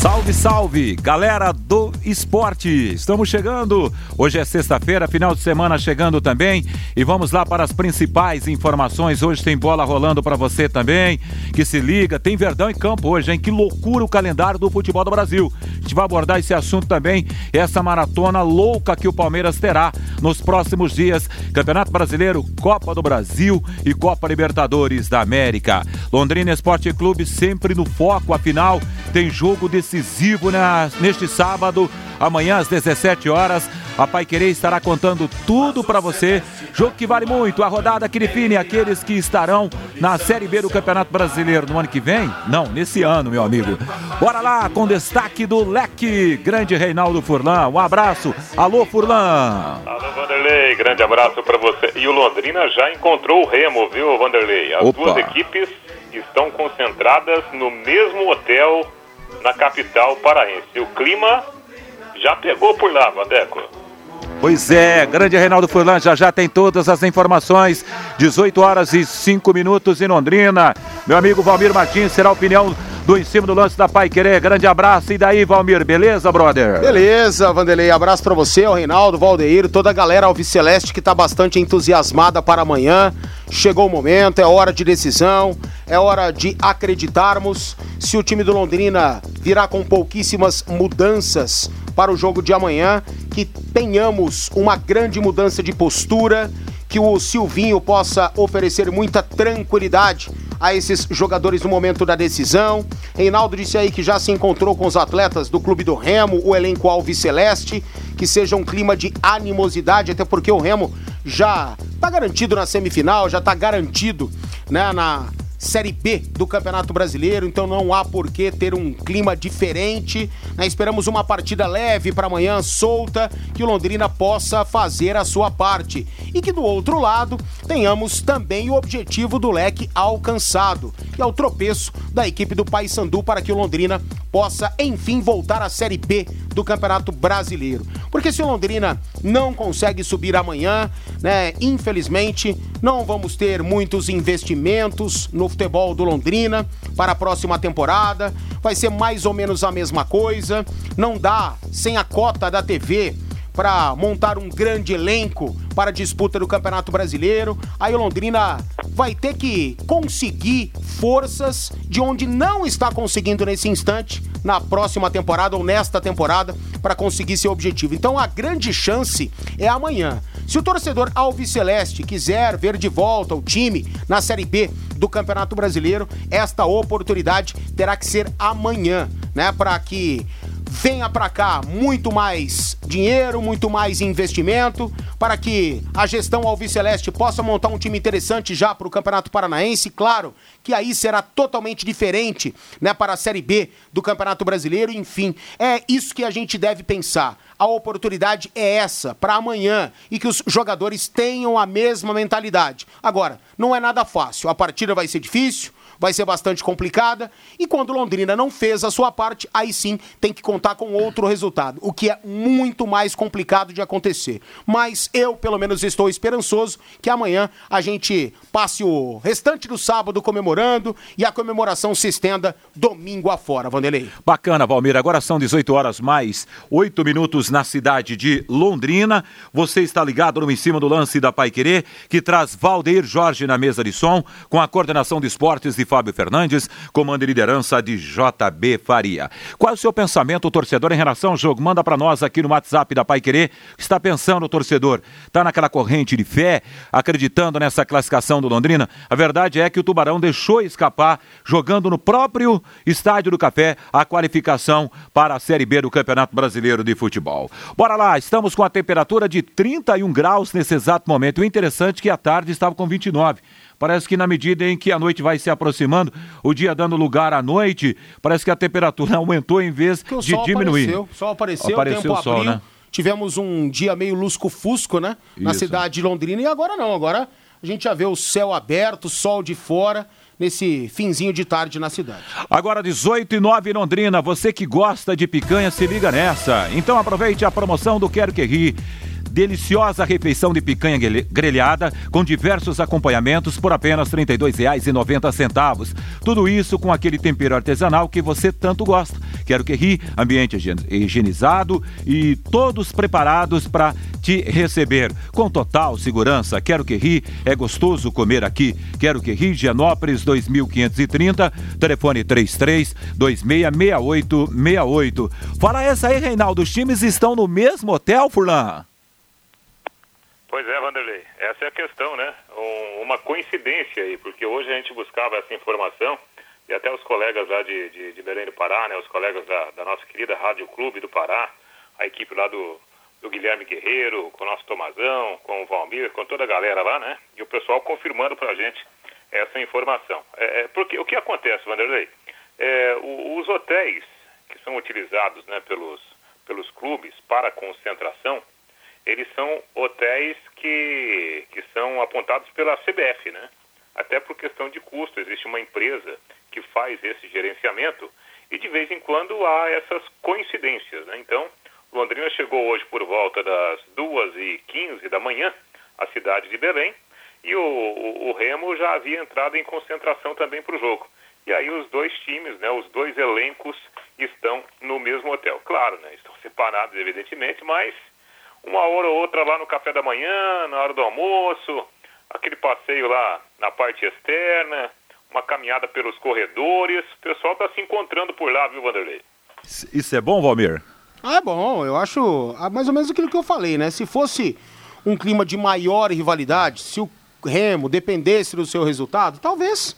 Salve, salve, galera do esporte! Estamos chegando. Hoje é sexta-feira, final de semana chegando também. E vamos lá para as principais informações. Hoje tem bola rolando para você também. Que se liga, tem Verdão em campo hoje, hein? Que loucura o calendário do futebol do Brasil. A gente vai abordar esse assunto também, essa maratona louca que o Palmeiras terá nos próximos dias. Campeonato Brasileiro, Copa do Brasil e Copa Libertadores da América. Londrina Esporte Clube sempre no foco, afinal, tem jogo de decisivo na, neste sábado, amanhã às 17 horas. A Pai Querer estará contando tudo para você. Jogo que vale muito, a rodada que define aqueles que estarão na Série B do Campeonato Brasileiro no ano que vem? Não, nesse ano, meu amigo. Bora lá com destaque do Leque, grande Reinaldo Furlan. Um abraço. Alô, Furlan. Alô, Vanderlei, grande abraço para você. E o Londrina já encontrou o Remo, viu, Vanderlei? As Opa. duas equipes estão concentradas no mesmo hotel na capital paraense. O clima já pegou por lá, Vandeco. Pois é, grande Reinaldo Furlan já já tem todas as informações. 18 horas e 5 minutos em Londrina. Meu amigo Valmir Martins será a opinião do em cima do lance da Pai Querer. Grande abraço. E daí, Valmir, beleza, brother? Beleza, Vanderlei. Abraço para você, o Reinaldo, Valdeir, toda a galera Alviceleste que tá bastante entusiasmada para amanhã. Chegou o momento, é hora de decisão, é hora de acreditarmos. Se o time do Londrina virá com pouquíssimas mudanças para o jogo de amanhã, que tenhamos uma grande mudança de postura, que o Silvinho possa oferecer muita tranquilidade a esses jogadores no momento da decisão. Reinaldo disse aí que já se encontrou com os atletas do Clube do Remo, o elenco Alves Celeste, que seja um clima de animosidade, até porque o Remo já está garantido na semifinal, já está garantido né, na Série B do Campeonato Brasileiro, então não há por que ter um clima diferente. Né? Esperamos uma partida leve para amanhã, solta, que o Londrina possa fazer a sua parte. E que do outro lado tenhamos também o objetivo do leque alcançado, que é o tropeço da equipe do Paysandu para que o Londrina possa enfim voltar à Série B do Campeonato Brasileiro. Porque se o Londrina não consegue subir amanhã, né, infelizmente não vamos ter muitos investimentos no futebol do Londrina para a próxima temporada. Vai ser mais ou menos a mesma coisa. Não dá sem a cota da TV para montar um grande elenco para a disputa do Campeonato Brasileiro. Aí o Londrina vai ter que conseguir forças de onde não está conseguindo nesse instante, na próxima temporada ou nesta temporada, para conseguir seu objetivo. Então a grande chance é amanhã. Se o torcedor Alves Celeste quiser ver de volta o time na Série B do Campeonato Brasileiro, esta oportunidade terá que ser amanhã, né? Para que venha para cá muito mais dinheiro, muito mais investimento, para que a gestão Alviceleste possa montar um time interessante já para o Campeonato Paranaense. Claro que aí será totalmente diferente né, para a Série B do Campeonato Brasileiro. Enfim, é isso que a gente deve pensar. A oportunidade é essa para amanhã e que os jogadores tenham a mesma mentalidade. Agora, não é nada fácil. A partida vai ser difícil vai ser bastante complicada. E quando Londrina não fez a sua parte, aí sim tem que contar com outro resultado, o que é muito mais complicado de acontecer. Mas eu, pelo menos, estou esperançoso que amanhã a gente passe o restante do sábado comemorando e a comemoração se estenda domingo afora, Vanderlei. Bacana, Valmir. Agora são 18 horas mais 8 minutos na cidade de Londrina. Você está ligado no Em Cima do Lance da Pai Querer, que traz Valdeir Jorge na mesa de som, com a coordenação de esportes de Fábio Fernandes, comando e liderança de JB Faria. Qual é o seu pensamento, torcedor, em relação ao jogo? Manda para nós aqui no WhatsApp da Pai Querer. Está pensando, torcedor? Está naquela corrente de fé, acreditando nessa classificação do Londrina? A verdade é que o Tubarão deixou escapar, jogando no próprio Estádio do Café, a qualificação para a Série B do Campeonato Brasileiro de Futebol. Bora lá, estamos com a temperatura de 31 graus nesse exato momento. O interessante é que a tarde estava com 29. Parece que na medida em que a noite vai se aproximando, o dia dando lugar à noite, parece que a temperatura aumentou em vez Porque de diminuir. Apareceu, o sol apareceu, Apareceu o tempo o sol, abriu. né? Tivemos um dia meio lusco-fusco, né? Na Isso. cidade de Londrina. E agora não, agora a gente já vê o céu aberto, sol de fora, nesse finzinho de tarde na cidade. Agora 18 e 9 em Londrina, você que gosta de picanha, se liga nessa. Então aproveite a promoção do Quero Que Ri. Deliciosa refeição de picanha grelhada com diversos acompanhamentos por apenas R$ 32,90. Tudo isso com aquele tempero artesanal que você tanto gosta. Quero que ri, ambiente higienizado e todos preparados para te receber com total segurança. Quero que ri, é gostoso comer aqui. Quero que ri, Gianópolis 2530, telefone 33 266868. Fala essa aí, Reinaldo, os times estão no mesmo hotel, Furlan? Pois é, Vanderlei, essa é a questão, né? Um, uma coincidência aí, porque hoje a gente buscava essa informação e até os colegas lá de, de, de Belém do Pará, né? Os colegas da, da, nossa querida Rádio Clube do Pará, a equipe lá do, do Guilherme Guerreiro, com o nosso Tomazão, com o Valmir, com toda a galera lá, né? E o pessoal confirmando pra gente essa informação. É, é porque o que acontece, Vanderlei? É, o, os hotéis que são utilizados né, pelos, pelos clubes para concentração, eles são hotéis que, que são apontados pela CBF, né? Até por questão de custo, existe uma empresa que faz esse gerenciamento e de vez em quando há essas coincidências, né? Então, Londrina chegou hoje por volta das 2h15 da manhã à cidade de Belém e o, o, o Remo já havia entrado em concentração também para o jogo. E aí os dois times, né, os dois elencos estão no mesmo hotel. Claro, né, estão separados evidentemente, mas uma hora ou outra lá no café da manhã, na hora do almoço, aquele passeio lá na parte externa, uma caminhada pelos corredores. O pessoal está se encontrando por lá, viu, Vanderlei? Isso é bom, Valmir? Ah, é bom. Eu acho ah, mais ou menos aquilo que eu falei, né? Se fosse um clima de maior rivalidade, se o Remo dependesse do seu resultado, talvez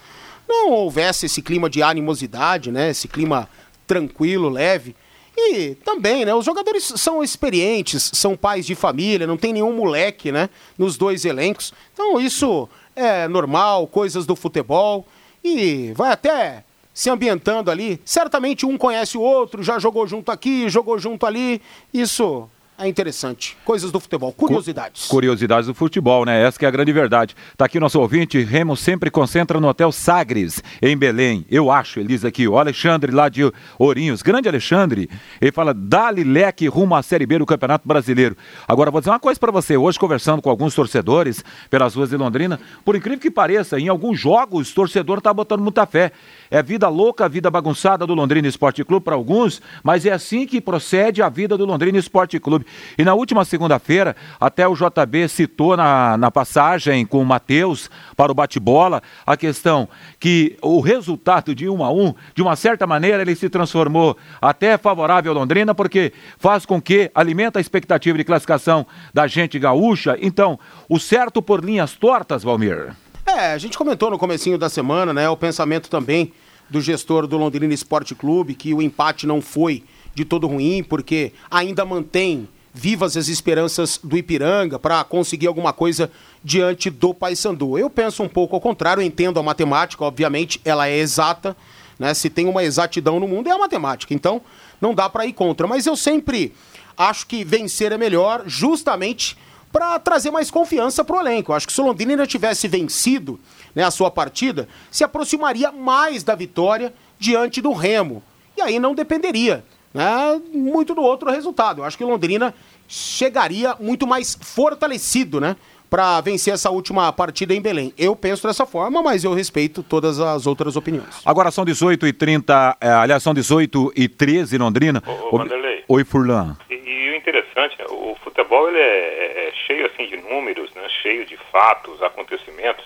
não houvesse esse clima de animosidade, né? Esse clima tranquilo, leve. E também, né? Os jogadores são experientes, são pais de família, não tem nenhum moleque, né? Nos dois elencos. Então isso é normal, coisas do futebol. E vai até se ambientando ali. Certamente um conhece o outro, já jogou junto aqui, jogou junto ali. Isso é interessante. Coisas do futebol, curiosidades. Curiosidades do futebol, né? Essa que é a grande verdade. Tá aqui nosso ouvinte, Remo sempre concentra no Hotel Sagres, em Belém. Eu acho, diz aqui, o Alexandre lá de Ourinhos, grande Alexandre, ele fala, dá-lhe leque rumo à Série B do Campeonato Brasileiro. Agora, vou dizer uma coisa para você, hoje conversando com alguns torcedores pelas ruas de Londrina, por incrível que pareça, em alguns jogos, o torcedor tá botando muita fé. É vida louca, vida bagunçada do Londrina Esporte Clube para alguns, mas é assim que procede a vida do Londrina Esporte Clube. E na última segunda-feira, até o JB citou na, na passagem com o Matheus para o bate-bola a questão que o resultado de um a um, de uma certa maneira, ele se transformou até favorável ao Londrina, porque faz com que alimenta a expectativa de classificação da gente gaúcha. Então, o certo por linhas tortas, Valmir. É, a gente comentou no comecinho da semana, né, o pensamento também do gestor do Londrina Esporte Clube, que o empate não foi de todo ruim, porque ainda mantém vivas as esperanças do Ipiranga para conseguir alguma coisa diante do Paysandu. Eu penso um pouco ao contrário, entendo a matemática, obviamente ela é exata, né? Se tem uma exatidão no mundo é a matemática, então não dá para ir contra, mas eu sempre acho que vencer é melhor, justamente para trazer mais confiança para o elenco. Eu acho que se o Londrina tivesse vencido né, a sua partida, se aproximaria mais da vitória diante do Remo. E aí não dependeria né, muito do outro resultado. Eu acho que Londrina chegaria muito mais fortalecido, né? Para vencer essa última partida em Belém. Eu penso dessa forma, mas eu respeito todas as outras opiniões. Agora são 18 e 30, é, aliás, são 18 e 13 Londrina. Ô, ô. Oi, Furlan. E, e, o interessante, o futebol ele é, é, cheio assim de números, né? cheio de fatos, acontecimentos.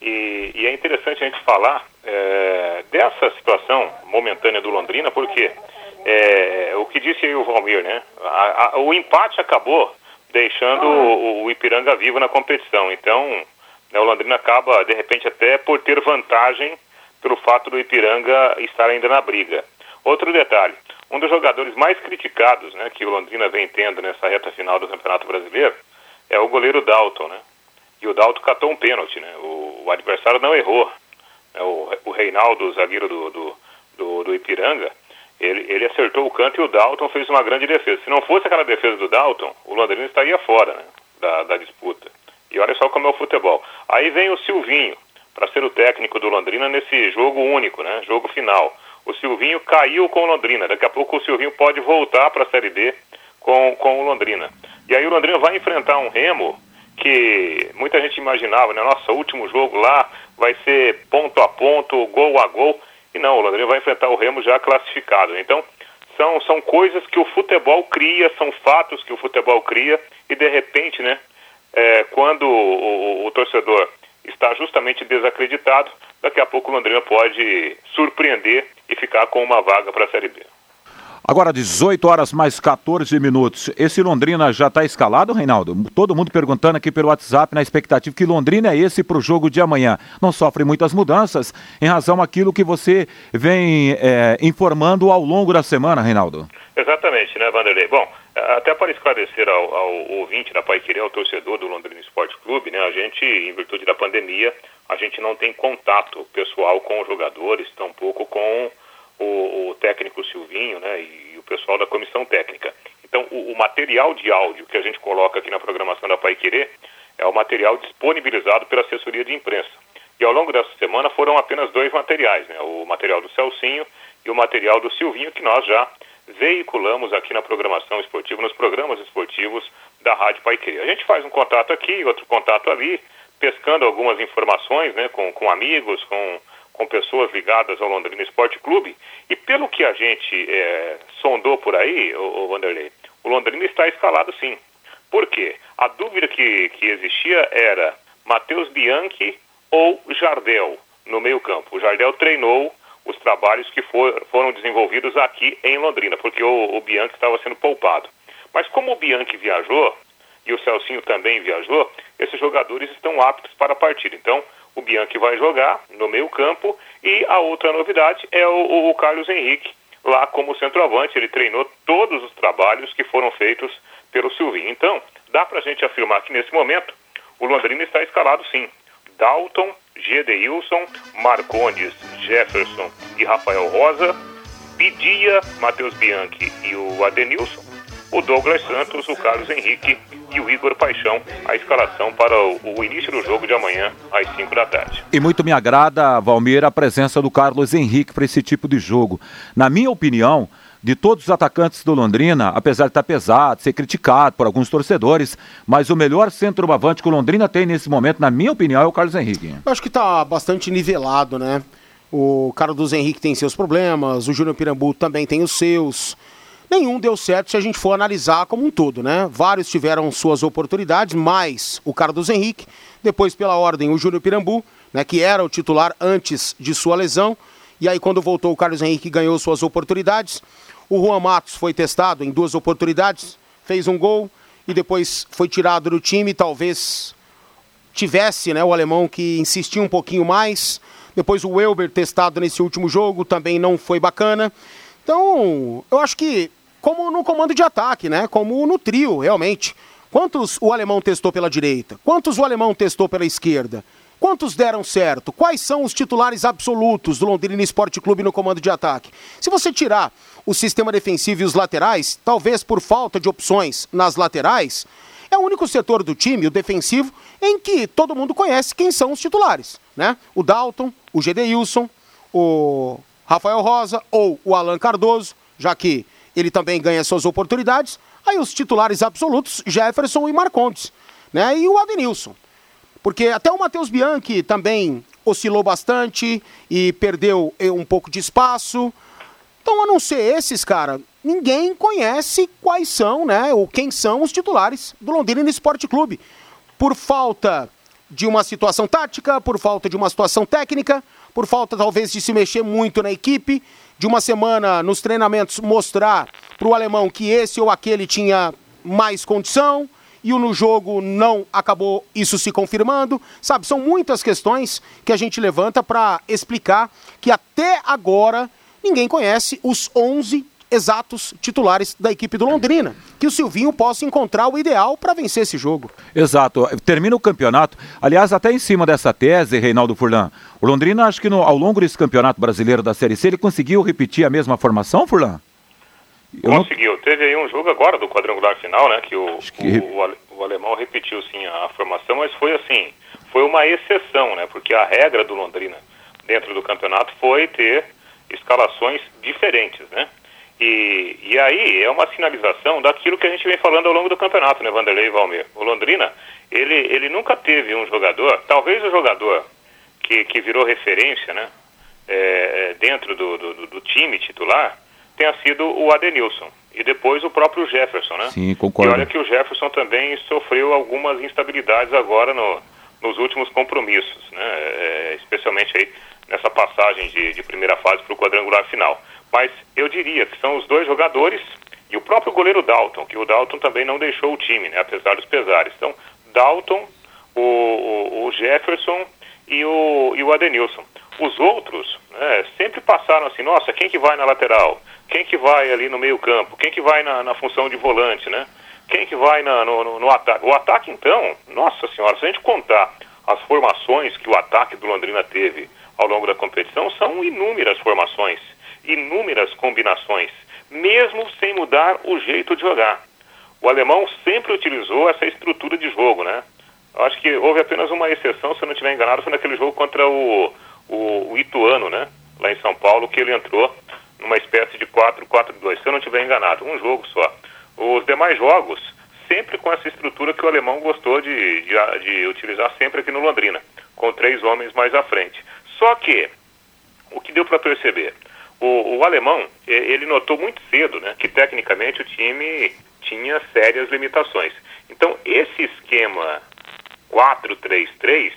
E, e é interessante a gente falar é, dessa situação momentânea do Londrina, porque é, o que disse aí o Valmir, né? A, a, o empate acabou deixando o, o, Ipiranga vivo na competição. Então, né, o Londrina acaba, de repente, até por ter vantagem pelo fato do Ipiranga estar ainda na briga. Outro detalhe, um dos jogadores mais criticados né, que o Londrina vem tendo nessa reta final do Campeonato Brasileiro é o goleiro Dalton, né? E o Dalton catou um pênalti, né? O, o adversário não errou. É, o, o Reinaldo, o zagueiro do, do, do, do Ipiranga, ele, ele acertou o canto e o Dalton fez uma grande defesa. Se não fosse aquela defesa do Dalton, o Londrina estaria fora né, da, da disputa. E olha só como é o futebol. Aí vem o Silvinho, para ser o técnico do Londrina nesse jogo único, né, jogo final. O Silvinho caiu com o Londrina. Daqui a pouco o Silvinho pode voltar para a Série B com, com o Londrina. E aí o Londrina vai enfrentar um Remo que muita gente imaginava, né? Nossa, último jogo lá vai ser ponto a ponto, gol a gol. E não, o Londrina vai enfrentar o Remo já classificado. Então, são, são coisas que o futebol cria, são fatos que o futebol cria, e de repente, né, é, quando o, o, o torcedor está justamente desacreditado, daqui a pouco o Londrina pode surpreender e ficar com uma vaga para a Série B. Agora, 18 horas mais 14 minutos. Esse Londrina já está escalado, Reinaldo? Todo mundo perguntando aqui pelo WhatsApp na expectativa que Londrina é esse para o jogo de amanhã. Não sofre muitas mudanças em razão daquilo que você vem é, informando ao longo da semana, Reinaldo. Exatamente, né, Vanderlei? Bom, até para esclarecer ao, ao ouvinte da Pai Querer, ao torcedor do Londrina Esporte Clube, né, a gente, em virtude da pandemia, a gente não tem contato pessoal com os jogadores, tampouco com o, o técnico Silvinho né, e o pessoal da comissão técnica. Então, o, o, material de áudio que a gente coloca aqui na programação da Pai Querer é o material disponibilizado pela assessoria de imprensa. E ao longo dessa semana foram apenas dois materiais, né, o material do Celcinho e o material do Silvinho, que nós já veiculamos aqui na programação esportiva, nos programas esportivos da Rádio Pai Querer. A gente faz um contato aqui, outro contato ali, pescando algumas informações né, com, com amigos, com com pessoas ligadas ao Londrina Esporte Clube. E pelo que a gente é, sondou por aí, o, o Vanderlei, o Londrina está escalado sim. Por quê? A dúvida que, que existia era Matheus Bianchi ou Jardel no meio campo. O Jardel treinou os trabalhos que for, foram desenvolvidos aqui em Londrina, porque o, o Bianchi estava sendo poupado. Mas como o Bianchi viajou, e o Celcinho também viajou, esses jogadores estão aptos para a partida. Então, o Bianchi vai jogar no meio campo e a outra novidade é o, o Carlos Henrique lá como centroavante. Ele treinou todos os trabalhos que foram feitos pelo Silvinho. Então, dá para a gente afirmar que nesse momento o Londrina está escalado sim. Dalton, Gedeilson, Marcondes, Jefferson e Rafael Rosa, Pidia, Matheus Bianchi e o Adenilson, o Douglas Santos, o Carlos Henrique e o Igor Paixão a escalação para o início do jogo de amanhã às 5 da tarde. E muito me agrada, Valmir, a presença do Carlos Henrique para esse tipo de jogo. Na minha opinião, de todos os atacantes do Londrina, apesar de estar pesado, ser criticado por alguns torcedores, mas o melhor centroavante que o Londrina tem nesse momento, na minha opinião, é o Carlos Henrique. Eu acho que está bastante nivelado, né? O Carlos Henrique tem seus problemas, o Júnior Pirambu também tem os seus nenhum deu certo se a gente for analisar como um todo, né? Vários tiveram suas oportunidades, mas o Carlos Henrique, depois pela ordem o Júnior Pirambu, né, que era o titular antes de sua lesão, e aí quando voltou o Carlos Henrique ganhou suas oportunidades. O Juan Matos foi testado em duas oportunidades, fez um gol e depois foi tirado do time, talvez tivesse, né, o alemão que insistiu um pouquinho mais. Depois o Welber testado nesse último jogo, também não foi bacana. Então, eu acho que como no comando de ataque, né? Como no trio, realmente. Quantos o alemão testou pela direita? Quantos o alemão testou pela esquerda? Quantos deram certo? Quais são os titulares absolutos do Londrina Esporte Clube no comando de ataque? Se você tirar o sistema defensivo e os laterais, talvez por falta de opções nas laterais, é o único setor do time, o defensivo, em que todo mundo conhece quem são os titulares, né? O Dalton, o Gedeilson, o Rafael Rosa ou o Alan Cardoso, já que ele também ganha suas oportunidades. Aí os titulares absolutos, Jefferson e Marcondes, né? E o Adenilson. Porque até o Matheus Bianchi também oscilou bastante e perdeu eh, um pouco de espaço. Então, a não ser esses, cara, ninguém conhece quais são, né, ou quem são os titulares do Londrina Esporte Clube. Por falta de uma situação tática, por falta de uma situação técnica, por falta talvez de se mexer muito na equipe de uma semana nos treinamentos mostrar para o alemão que esse ou aquele tinha mais condição e o no jogo não acabou isso se confirmando. Sabe, são muitas questões que a gente levanta para explicar que até agora ninguém conhece os 11 exatos titulares da equipe do Londrina. Que o Silvinho possa encontrar o ideal para vencer esse jogo. Exato. Termina o campeonato. Aliás, até em cima dessa tese, Reinaldo Furlan, o Londrina, acho que no, ao longo desse campeonato brasileiro da Série C, ele conseguiu repetir a mesma formação, Furlan? Conseguiu. Não... Teve aí um jogo agora do quadrangular final, né? Que o, que... o, o, alemão repetiu sim a, a formação, mas foi assim, foi uma exceção, né? Porque a regra do Londrina dentro do campeonato foi ter escalações diferentes, né? E, e aí é uma sinalização daquilo que a gente vem falando ao longo do campeonato, né, Vanderlei e Valmir? O Londrina, ele, ele nunca teve um jogador, talvez o jogador que, que virou referência, né, é, dentro do, do, do, time titular, tenha sido o Adenilson. E depois o próprio Jefferson, né? Sim, concordo. E olha que o Jefferson também sofreu algumas instabilidades agora no, nos últimos compromissos, né? É, especialmente aí nessa passagem de, de primeira fase para o quadrangular final. Mas eu diria que são os dois jogadores e o próprio goleiro Dalton, que o Dalton também não deixou o time, né, apesar dos pesares. Então, Dalton, o, o, o Jefferson e o, e o Adenilson. Os outros né, sempre passaram assim, nossa, quem que vai na lateral? Quem que vai ali no meio campo? Quem que vai na, na função de volante, né? Quem que vai na, no, no, no ataque? O ataque, então, nossa senhora, se a gente contar as formações que o ataque do Londrina teve ao longo da competição, são inúmeras formações, inúmeras combinações, mesmo sem mudar o jeito de jogar. O alemão sempre utilizou essa estrutura de jogo, né? Acho que houve apenas uma exceção, se eu não estiver enganado, foi naquele jogo contra o, o, o Ituano, né? Lá em São Paulo, que ele entrou numa espécie de 4-4-2, se eu não estiver enganado, um jogo só. Os demais jogos, sempre com essa estrutura que o alemão gostou de, de, de utilizar sempre aqui no Londrina, com três homens mais à frente. Só que, o que deu para perceber? O, o, alemão, ele notou muito cedo né, que tecnicamente o time tinha sérias limitações. Então, esse esquema 4-3-3,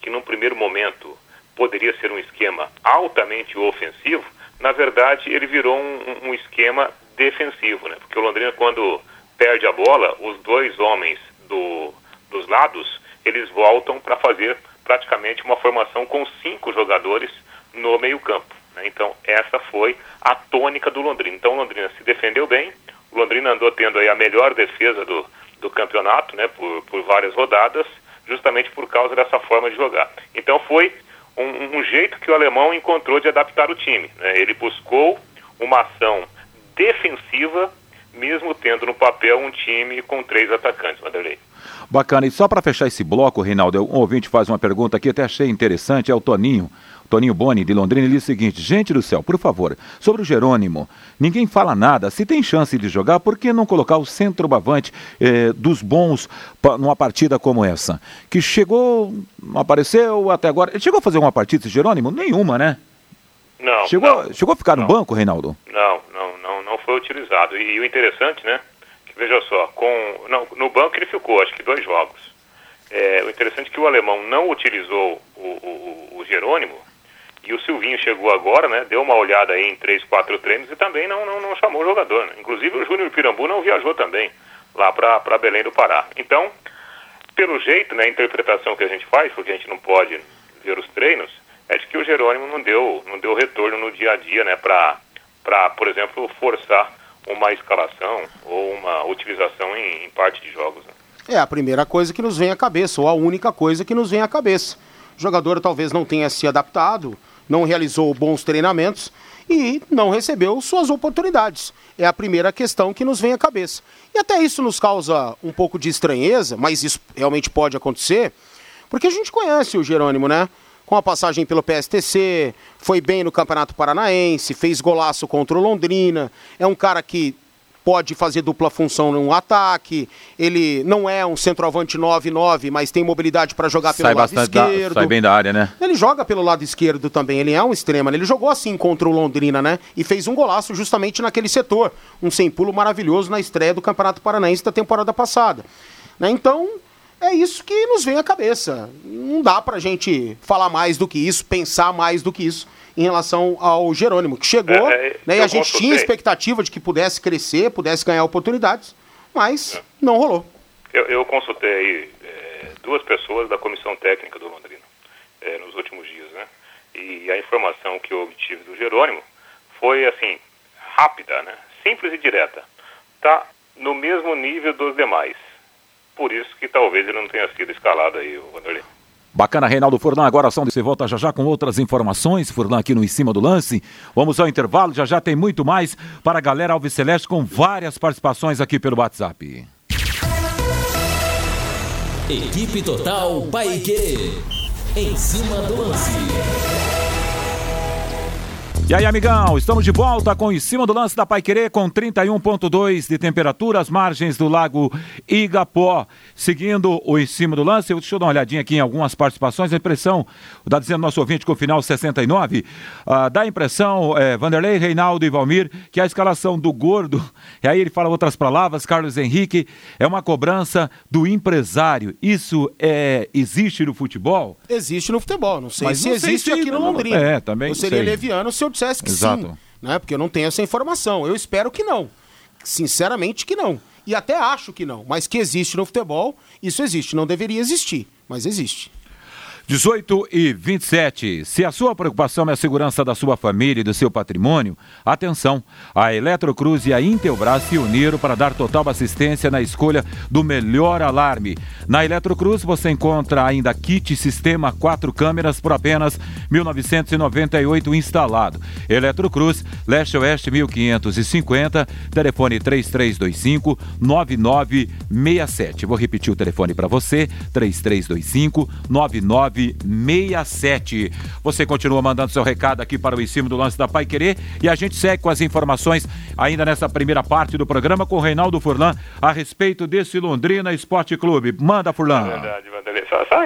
que num primeiro momento poderia ser um esquema altamente ofensivo, na verdade ele virou um, um esquema defensivo, né? Porque o Londrina, quando perde a bola, os dois homens do, dos lados, eles voltam para fazer praticamente uma formação com cinco jogadores no meio campo. Né? Então, essa foi a tônica do Londrina. Então, o Londrina se defendeu bem, o Londrina andou tendo aí a melhor defesa do, do campeonato, né, por, por várias rodadas, justamente por causa dessa forma de jogar. Então, foi um, um jeito que o alemão encontrou de adaptar o time. Né? Ele buscou uma ação defensiva, mesmo tendo no papel um time com três atacantes, Vanderlei. Bacana. E só para fechar esse bloco, Reinaldo, um ouvinte faz uma pergunta aqui, até achei interessante, é o Toninho. Toninho Boni, de Londrina, ele diz o seguinte: gente do céu, por favor, sobre o Jerônimo, ninguém fala nada. Se tem chance de jogar, por que não colocar o centroavante eh, dos bons numa partida como essa? Que chegou, apareceu até agora. Ele chegou a fazer uma partida, esse Jerônimo? Nenhuma, né? Não. Chegou, não, chegou a ficar não, no banco, Reinaldo? Não, não, não, não foi utilizado. E, e o interessante, né? Que veja só, com, não, no banco ele ficou, acho que dois jogos. É, o interessante é que o alemão não utilizou o, o, o Jerônimo e o Silvinho chegou agora, né? Deu uma olhada aí em três, quatro treinos e também não, não, não chamou o jogador. Né? Inclusive o Júnior Pirambu não viajou também lá para Belém do Pará. Então, pelo jeito, né, a interpretação que a gente faz, porque a gente não pode ver os treinos, é de que o Jerônimo não deu, não deu retorno no dia a dia, né, para, por exemplo, forçar uma escalação ou uma utilização em, em parte de jogos. Né? É a primeira coisa que nos vem à cabeça, ou a única coisa que nos vem à cabeça. O jogador talvez não tenha se adaptado, não realizou bons treinamentos e não recebeu suas oportunidades. É a primeira questão que nos vem à cabeça. E até isso nos causa um pouco de estranheza, mas isso realmente pode acontecer, porque a gente conhece o Jerônimo, né? Com a passagem pelo PSTC, foi bem no Campeonato Paranaense, fez golaço contra o Londrina, é um cara que pode fazer dupla função no ataque. Ele não é um centroavante 9-9, mas tem mobilidade para jogar pelo sai lado esquerdo. Da, sai bem da área, né? Ele joga pelo lado esquerdo também. Ele é um extrema. Né? Ele jogou assim contra o Londrina, né? E fez um golaço justamente naquele setor. Um sem pulo maravilhoso na estreia do Campeonato Paranaense da temporada passada. Né? Então, é isso que nos vem à cabeça. Não dá pra gente falar mais do que isso, pensar mais do que isso em relação ao Jerônimo, que chegou, é, é, né, e a gente tinha expectativa de que pudesse crescer, pudesse ganhar oportunidades, mas é. não rolou. Eu, eu consultei é, duas pessoas da comissão técnica do Londrina é, nos últimos dias, né? E a informação que eu obtive do Jerônimo foi assim, rápida, né? Simples e direta. Tá no mesmo nível dos demais. Por isso que talvez ele não tenha sido escalado aí, o Vanderlei. Bacana, Reinaldo Furlan. Agora são de volta já já com outras informações. Furlan aqui no Em Cima do Lance. Vamos ao intervalo. Já já tem muito mais para a galera Alves Celeste com várias participações aqui pelo WhatsApp. Equipe Total Paique. Em cima do lance. E aí, amigão, estamos de volta com em cima do lance da Paiquerê com 31.2 de temperatura, as margens do Lago Igapó. Seguindo o em cima do lance, deixa eu dar uma olhadinha aqui em algumas participações. A impressão, dá dizendo nosso ouvinte com o final 69, uh, ah, dá a impressão, é, Vanderlei, Reinaldo e Valmir, que a escalação do gordo, e aí ele fala outras palavras, Carlos Henrique, é uma cobrança do empresário. Isso é, existe no futebol? Existe no futebol, não sei Mas se não existe sei se aqui no Londrina. É, também. Eu seria sei. leviano se eu que Exato. sim, né? Porque eu não tenho essa informação. Eu espero que não. Sinceramente que não. E até acho que não. Mas que existe no futebol, isso existe. Não deveria existir, mas existe. 18 e 27. Se a sua preocupação é a segurança da sua família e do seu patrimônio, atenção! A Eletrocruz e a Intelbras se uniram para dar total assistência na escolha do melhor alarme. Na Eletrocruz você encontra ainda kit sistema quatro câmeras por apenas 1998 instalado. Eletrocruz, Leste Oeste 1550, telefone 3325 9967. Vou repetir o telefone para você: 3325 9967. 967. Você continua mandando seu recado aqui para o em cima do lance da Pai Querer e a gente segue com as informações ainda nessa primeira parte do programa com o Reinaldo Furlan a respeito desse Londrina Esporte Clube. Manda, Furlan. É verdade, Vanderlei.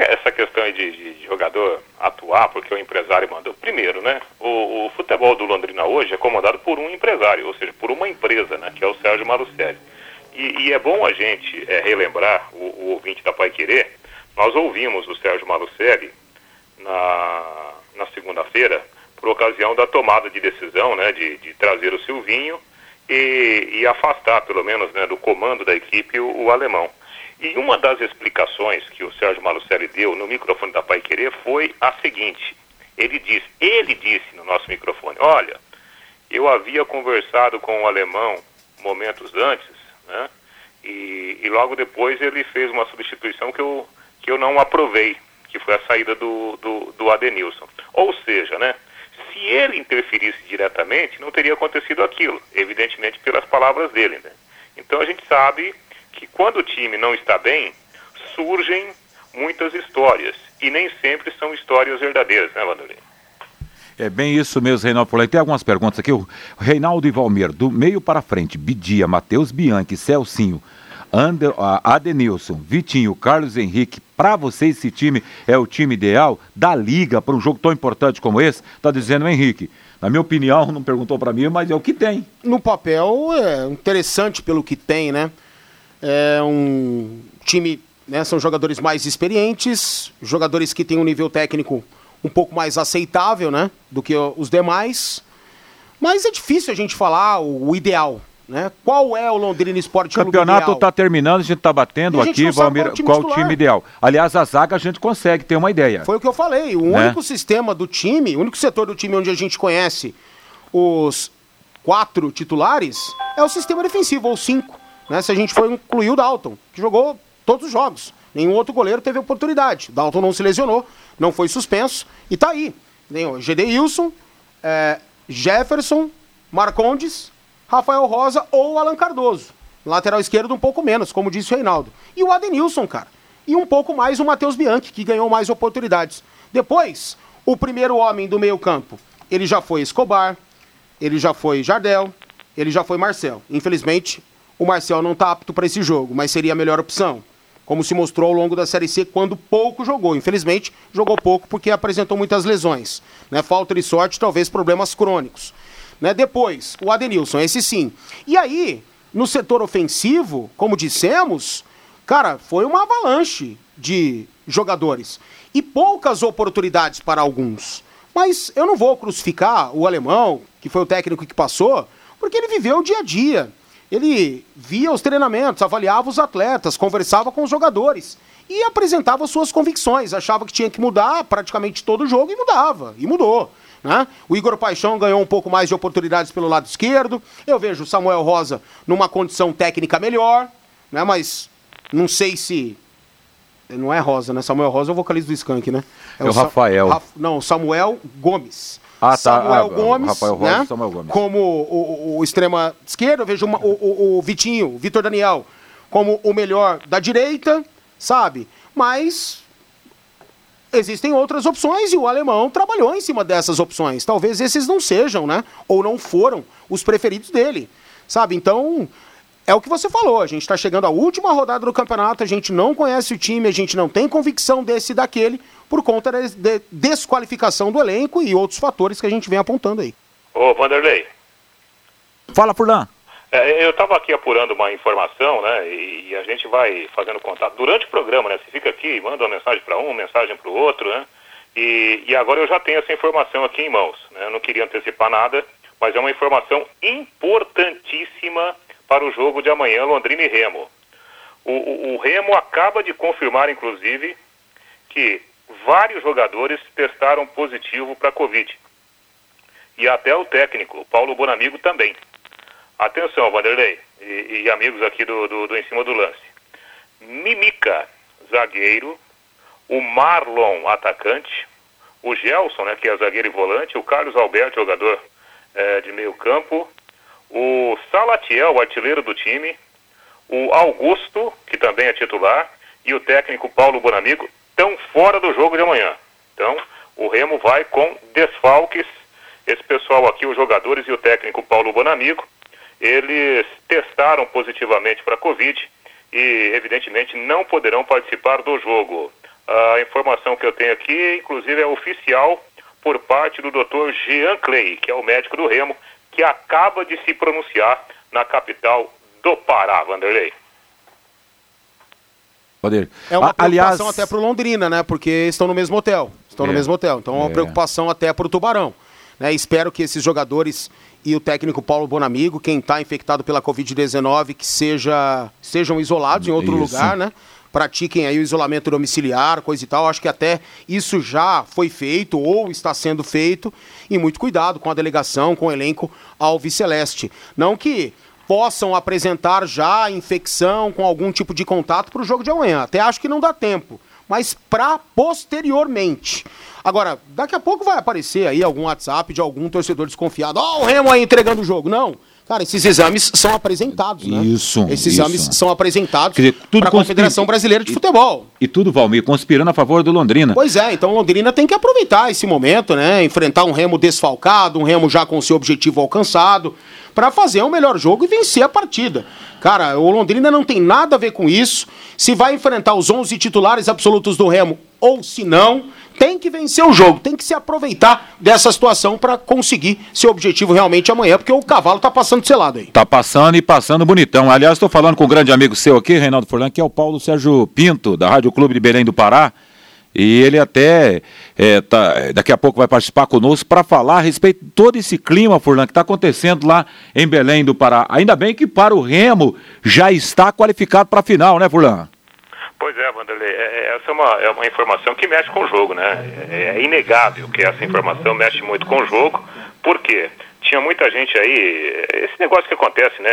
Essa questão de, de, jogador atuar porque o empresário mandou? Primeiro, né? O, o, futebol do Londrina hoje é comandado por um empresário, ou seja, por uma empresa, né? Que é o Sérgio Marucelli. E, e é bom a gente é, relembrar o, o ouvinte da Pai Querer nós ouvimos o Sérgio Malucelli na, na segunda-feira, por ocasião da tomada de decisão né, de, de trazer o Silvinho e, e, afastar, pelo menos, né, do comando da equipe o, o, alemão. E uma das explicações que o Sérgio Malucelli deu no microfone da Pai Querer foi a seguinte: ele disse, ele disse no nosso microfone, olha, eu havia conversado com o alemão momentos antes, né? E, e logo depois ele fez uma substituição que eu que eu não aprovei, que foi a saída do, do, do Adenilson. Ou seja, né, se ele interferisse diretamente, não teria acontecido aquilo, evidentemente pelas palavras dele. Né? Então a gente sabe que quando o time não está bem, surgem muitas histórias, e nem sempre são histórias verdadeiras, né, Vanderlei? É bem isso mesmo, Reinaldo Polai. Tem algumas perguntas aqui. O Reinaldo e Valmir, do meio para frente, Bidia, Matheus Bianchi, Celcinho, Ander, Adenilson, Vitinho, Carlos Henrique, para você esse time é o time ideal da liga para um jogo tão importante como esse? Tá dizendo Henrique. Na minha opinião, não perguntou para mim, mas é o que tem. No papel é interessante pelo que tem, né? É um time, né, são jogadores mais experientes, jogadores que têm um nível técnico um pouco mais aceitável, né, do que os demais. Mas é difícil a gente falar o ideal, né? Qual é o Londrina Esporte Clube Campeonato está terminando, a gente está batendo aqui, Valmir, qual, o time ideal. Aliás, a zaga a gente consegue ter uma ideia. Foi o que eu falei. O né? único sistema do time, o único setor do time onde a gente conhece os quatro titulares é o sistema defensivo, ou cinco. Né? Se a gente for incluir o Dalton, que jogou todos os jogos. Nenhum outro goleiro teve oportunidade. Dalton não se lesionou, não foi suspenso e está aí. Tem o GD Wilson, é, Jefferson, Marcondes Rafael Rosa ou Alan Cardoso. Lateral esquerdo um pouco menos, como disse o Reinaldo. E o Adenilson, cara. E um pouco mais o Matheus Bianchi, que ganhou mais oportunidades. Depois, o primeiro homem do meio campo, ele já foi Escobar, ele já foi Jardel, ele já foi Marcel. Infelizmente, o Marcel não está apto para esse jogo, mas seria a melhor opção. Como se mostrou ao longo da Série C, quando pouco jogou. Infelizmente, jogou pouco porque apresentou muitas lesões. Né? Falta de sorte, talvez problemas crônicos. Né? Depois, o Adenilson, esse sim. E aí, no setor ofensivo, como dissemos, cara, foi uma avalanche de jogadores. E poucas oportunidades para alguns. Mas eu não vou crucificar o alemão, que foi o técnico que passou, porque ele viveu o dia a dia. Ele via os treinamentos, avaliava os atletas, conversava com os jogadores e apresentava suas convicções. Achava que tinha que mudar praticamente todo o jogo e mudava. E mudou. Né? O Igor Paixão ganhou um pouco mais de oportunidades pelo lado esquerdo. Eu vejo o Samuel Rosa numa condição técnica melhor, né? mas não sei se. Não é Rosa, né? Samuel Rosa é o vocalista do Skank, né? É, é o, o Rafael. Sa... Não, Samuel Gomes. Ah, tá. Samuel ah, Gomes, Rafael Rosa, né? Samuel Gomes. Como o, o, o extrema esquerda, eu vejo uma, o, o, Vitinho, o Vitor Daniel, como o melhor da direita, sabe? Mas existem outras opções e o alemão trabalhou em cima dessas opções. Talvez esses não sejam, né? Ou não foram os preferidos dele. Sabe? Então, é o que você falou. A gente está chegando à última rodada do campeonato, a gente não conhece o time, a gente não tem convicção desse e daquele, por conta da de desqualificação do elenco e outros fatores que a gente vem apontando aí. Ô, Vanderlei. Fala, Furlan. É, eu estava aqui apurando uma informação, né? E, e, a gente vai fazendo contato durante o programa, né? Você fica aqui, manda uma mensagem para um, mensagem para o outro, né? E, e, agora eu já tenho essa informação aqui em mãos. Né? Eu não queria antecipar nada, mas é uma informação importantíssima para o jogo de amanhã, Londrina e Remo. O, o, o Remo acaba de confirmar, inclusive, que vários jogadores testaram positivo para Covid. E até o técnico, Paulo Bonamigo, também. Atenção, Vanderlei e, e amigos aqui do, do, do Em Cima do Lance. Mimica, zagueiro. O Marlon, atacante. O Gelson, né, que é zagueiro e volante. O Carlos Alberto, jogador é, de meio campo. O Salatiel, artilheiro do time. O Augusto, que também é titular. E o técnico Paulo Bonamigo estão fora do jogo de amanhã. Então, o Remo vai com desfalques. Esse pessoal aqui, os jogadores e o técnico Paulo Bonamigo, eles testaram positivamente para a Covid e, evidentemente, não poderão participar do jogo. A informação que eu tenho aqui, inclusive, é oficial por parte do Dr. Jean Clay, que é o médico do Remo, que acaba de se pronunciar na capital do Pará, Vanderlei. É uma preocupação Aliás... até para o Londrina, né? Porque estão no mesmo hotel. Estão é. no mesmo hotel. Então é uma é. preocupação até para o Tubarão. Né? Espero que esses jogadores e o técnico Paulo Bonamigo, quem está infectado pela Covid-19, que seja, sejam isolados em outro isso. lugar, né? Pratiquem aí o isolamento domiciliar, coisa e tal. Acho que até isso já foi feito ou está sendo feito. E muito cuidado com a delegação, com o elenco Alviceleste. Não que possam apresentar já infecção com algum tipo de contato para o jogo de amanhã. Até acho que não dá tempo. Mas para posteriormente. Agora, daqui a pouco vai aparecer aí algum WhatsApp de algum torcedor desconfiado. Ó, oh, o Remo aí entregando o jogo. Não. Cara, esses exames são apresentados, né? Isso. Esses isso. exames são apresentados para a Confederação Brasileira de Futebol. E, e tudo, Valmir, conspirando a favor do Londrina. Pois é, então Londrina tem que aproveitar esse momento, né? Enfrentar um Remo desfalcado, um Remo já com seu objetivo alcançado, para fazer o um melhor jogo e vencer a partida. Cara, o Londrina não tem nada a ver com isso. Se vai enfrentar os 11 titulares absolutos do Remo ou se não, tem que vencer o jogo, tem que se aproveitar dessa situação para conseguir seu objetivo realmente amanhã, porque o cavalo tá passando selado aí. Tá passando e passando bonitão. Aliás, estou falando com um grande amigo seu aqui, Reinaldo Furlan, que é o Paulo Sérgio Pinto, da Rádio Clube de Belém do Pará. E ele até é, tá, daqui a pouco vai participar conosco para falar a respeito de todo esse clima, Furlan, que está acontecendo lá em Belém do Pará. Ainda bem que para o Remo já está qualificado para a final, né, Furlan? Pois é, Vanderlei, é, é, essa é uma, é uma informação que mexe com o jogo, né? É, é inegável que essa informação mexe muito com o jogo, por quê? Tinha muita gente aí, esse negócio que acontece, né?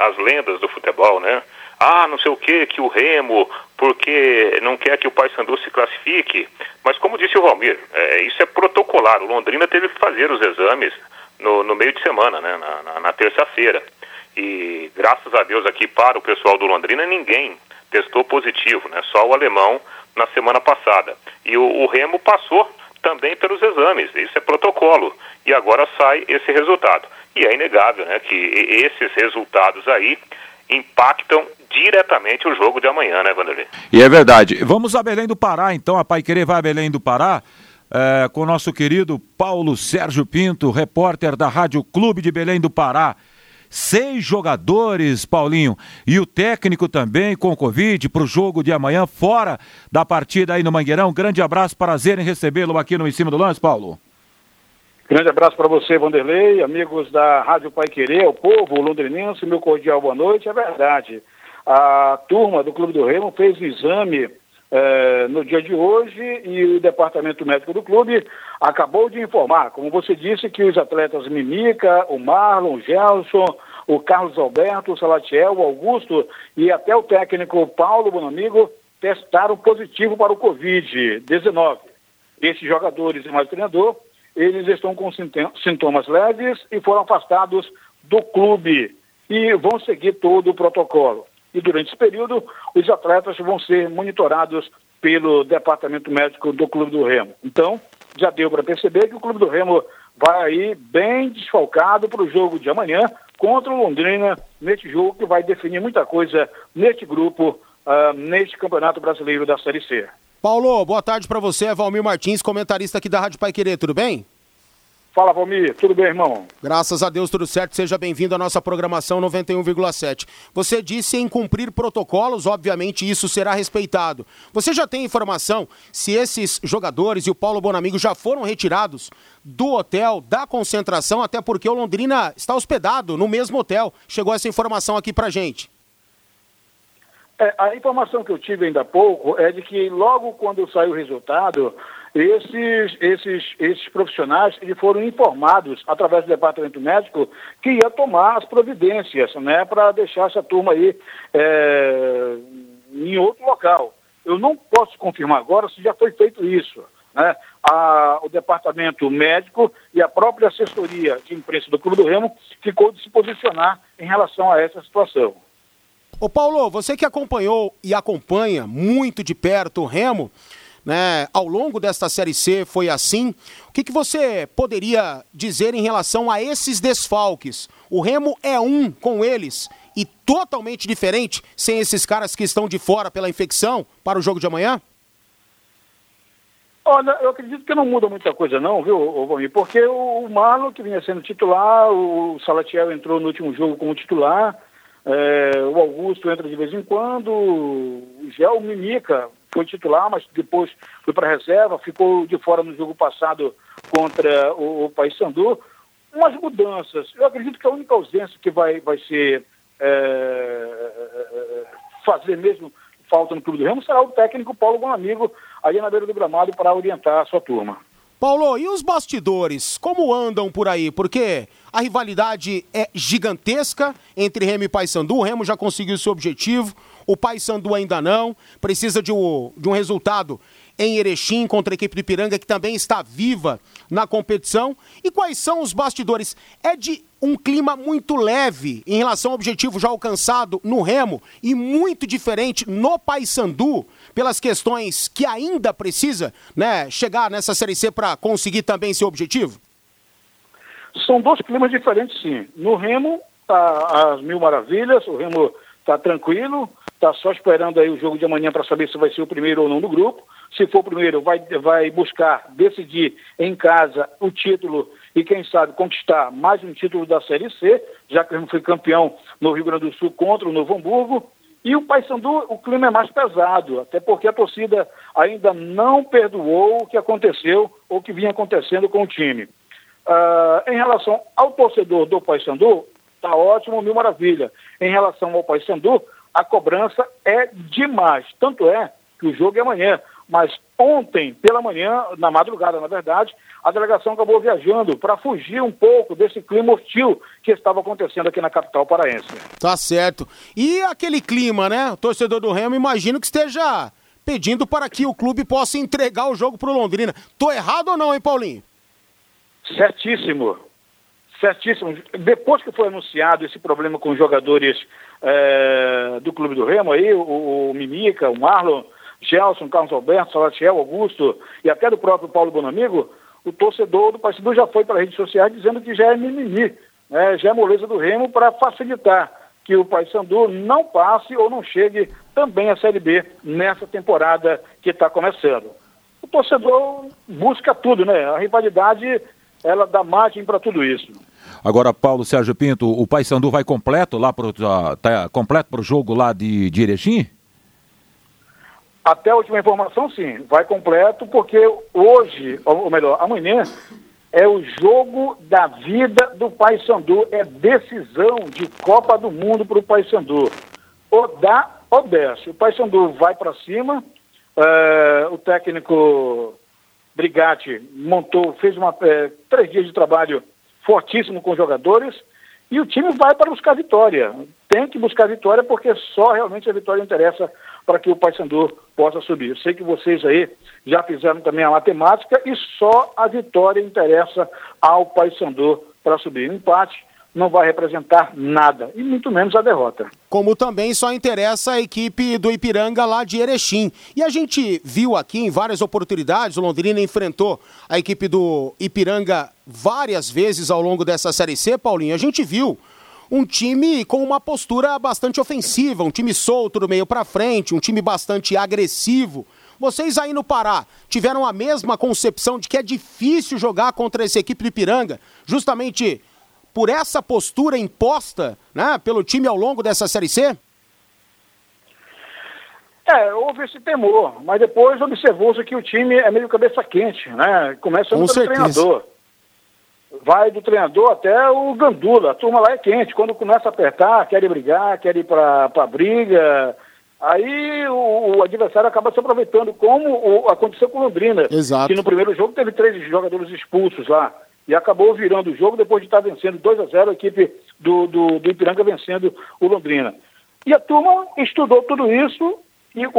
As lendas do futebol, né? Ah, não sei o que, que o Remo, porque não quer que o Paysandu se classifique. Mas como disse o Valmir, é, isso é protocolar. O Londrina teve que fazer os exames no, no meio de semana, né? na, na, na terça-feira. E graças a Deus aqui para o pessoal do Londrina, ninguém testou positivo, né? Só o alemão na semana passada. E o, o Remo passou também pelos exames, isso é protocolo. E agora sai esse resultado. E é inegável, né, que esses resultados aí impactam diretamente o jogo de amanhã, né, Vanderlei? E é verdade. Vamos a Belém do Pará, então. A Pai Querer vai a Belém do Pará. É, com o nosso querido Paulo Sérgio Pinto, repórter da Rádio Clube de Belém do Pará seis jogadores, Paulinho, e o técnico também com Covid para o jogo de amanhã, fora da partida aí no Mangueirão. Grande abraço, prazer em recebê-lo aqui no Em Cima do Lance, Paulo. Grande abraço para você, Vanderlei, amigos da Rádio Pai Querer, o povo londrinense, meu cordial boa noite. É verdade, a turma do Clube do Remo fez o exame eh, no dia de hoje e o departamento médico do clube acabou de informar, como você disse, que os atletas Mimica, o Marlon, o Gelson, o Carlos Alberto, o Salatiel, o Augusto e até o técnico Paulo Bonamigo testaram positivo para o Covid-19. Esses jogadores e mais treinador, eles estão com sintomas leves e foram afastados do clube e vão seguir todo o protocolo e durante esse período os atletas vão ser monitorados pelo departamento médico do Clube do Remo. Então, já deu para perceber que o Clube do Remo vai aí bem desfalcado para o jogo de amanhã contra o Londrina, neste jogo que vai definir muita coisa neste grupo, uh, neste Campeonato Brasileiro da Série C. Paulo, boa tarde para você, Valmir Martins, comentarista aqui da Rádio Pai Querer, tudo bem? Fala, Valmir. Tudo bem, irmão? Graças a Deus, tudo certo. Seja bem-vindo à nossa programação 91,7. Você disse em cumprir protocolos, obviamente isso será respeitado. Você já tem informação se esses jogadores e o Paulo Bonamigo já foram retirados do hotel, da concentração, até porque o Londrina está hospedado no mesmo hotel. Chegou essa informação aqui pra gente. É, a informação que eu tive ainda há pouco é de que logo quando saiu o resultado, esses, esses, esses profissionais eles foram informados através do departamento médico que ia tomar as providências né, para deixar essa turma aí é, em outro local. Eu não posso confirmar agora se já foi feito isso. Né? A, o departamento médico e a própria assessoria de imprensa do Clube do Remo ficou de se posicionar em relação a essa situação. Ô Paulo, você que acompanhou e acompanha muito de perto o Remo, né, ao longo desta Série C foi assim. O que, que você poderia dizer em relação a esses desfalques? O Remo é um com eles e totalmente diferente sem esses caras que estão de fora pela infecção para o jogo de amanhã? Olha, eu acredito que não muda muita coisa não, viu, Valmir? Porque o Marlon, que vinha sendo titular, o Salatiel entrou no último jogo como titular, é, o Augusto entra de vez em quando, o Gel Mimica foi titular, mas depois foi para reserva, ficou de fora no jogo passado contra o, o Paysandu. Umas mudanças. Eu acredito que a única ausência que vai, vai ser é, fazer mesmo falta no Clube do Remo será o técnico Paulo Bonamigo, aí na beira do gramado, para orientar a sua turma. Paulo, e os bastidores? Como andam por aí? Porque a rivalidade é gigantesca entre Remo e Paysandu. O Remo já conseguiu seu objetivo, o Paysandu ainda não. Precisa de um, de um resultado em Erechim contra a equipe do Ipiranga, que também está viva na competição. E quais são os bastidores? É de um clima muito leve em relação ao objetivo já alcançado no Remo e muito diferente no Paysandu, pelas questões que ainda precisa né, chegar nessa Série C para conseguir também seu objetivo? São dois climas diferentes, sim. No Remo, tá as mil maravilhas, o Remo está tranquilo, está só esperando aí o jogo de amanhã para saber se vai ser o primeiro ou não do grupo. Se for o primeiro, vai, vai buscar decidir em casa o título e, quem sabe, conquistar mais um título da Série C, já que ele foi campeão no Rio Grande do Sul contra o Novo Hamburgo. E o Paysandu, o clima é mais pesado, até porque a torcida ainda não perdoou o que aconteceu ou o que vinha acontecendo com o time. Uh, em relação ao torcedor do Paysandu, está ótimo, mil maravilha. Em relação ao Paysandu, a cobrança é demais. Tanto é que o jogo é amanhã. Mas ontem, pela manhã, na madrugada, na verdade, a delegação acabou viajando para fugir um pouco desse clima hostil que estava acontecendo aqui na capital paraense. Tá certo. E aquele clima, né? O torcedor do Remo, imagino que esteja pedindo para que o clube possa entregar o jogo para o Londrina. Tô errado ou não, hein, Paulinho? Certíssimo. Certíssimo. Depois que foi anunciado esse problema com os jogadores é, do Clube do Remo aí, o, o Mimica, o Marlon, Gelson, Carlos Alberto, Salatiel, Augusto e até do próprio Paulo Bonamigo, o torcedor do Paysandu já foi para as redes sociais dizendo que já é mimimi, né, já é moleza do Remo para facilitar que o Paysandu não passe ou não chegue também à Série B nessa temporada que está começando. O torcedor busca tudo, né? A rivalidade, ela dá margem para tudo isso. Agora, Paulo Sérgio Pinto, o Paysandu vai completo lá para tá completo para o jogo lá de, de Erechim? Até a última informação, sim, vai completo, porque hoje, ou melhor, amanhã, é o jogo da vida do Paysandu, é decisão de Copa do Mundo para o Paysandu. Ou dá ou desce. O Paysandu vai para cima, é, o técnico Brigatti montou, fez uma, é, três dias de trabalho fortíssimo com os jogadores e o time vai para buscar vitória. Tem que buscar vitória porque só realmente a vitória interessa para que o Paysandu possa subir. Eu sei que vocês aí já fizeram também a matemática e só a vitória interessa ao Paysandu para subir. O empate não vai representar nada, e muito menos a derrota. Como também só interessa a equipe do Ipiranga lá de Erechim. E a gente viu aqui em várias oportunidades, o Londrina enfrentou a equipe do Ipiranga várias vezes ao longo dessa Série C, Paulinho. A gente viu um time com uma postura bastante ofensiva, um time solto do meio para frente, um time bastante agressivo. Vocês aí no Pará tiveram a mesma concepção de que é difícil jogar contra essa equipe do Ipiranga, justamente por essa postura imposta né, pelo time ao longo dessa Série C? É, houve esse temor, mas depois observou-se que o time é meio cabeça quente, né? Começa pelo treinador. Vai do treinador até o Gandula, a turma lá é quente. Quando começa a apertar, quer ir brigar, quer ir para a briga, aí o, o, adversário acaba se aproveitando, como o, aconteceu com o Londrina. Exato. Que no primeiro jogo teve três jogadores expulsos lá e acabou virando o jogo depois de estar vencendo 2 a 0 a equipe do, do, do, Ipiranga vencendo o Londrina. E a turma estudou tudo isso e o,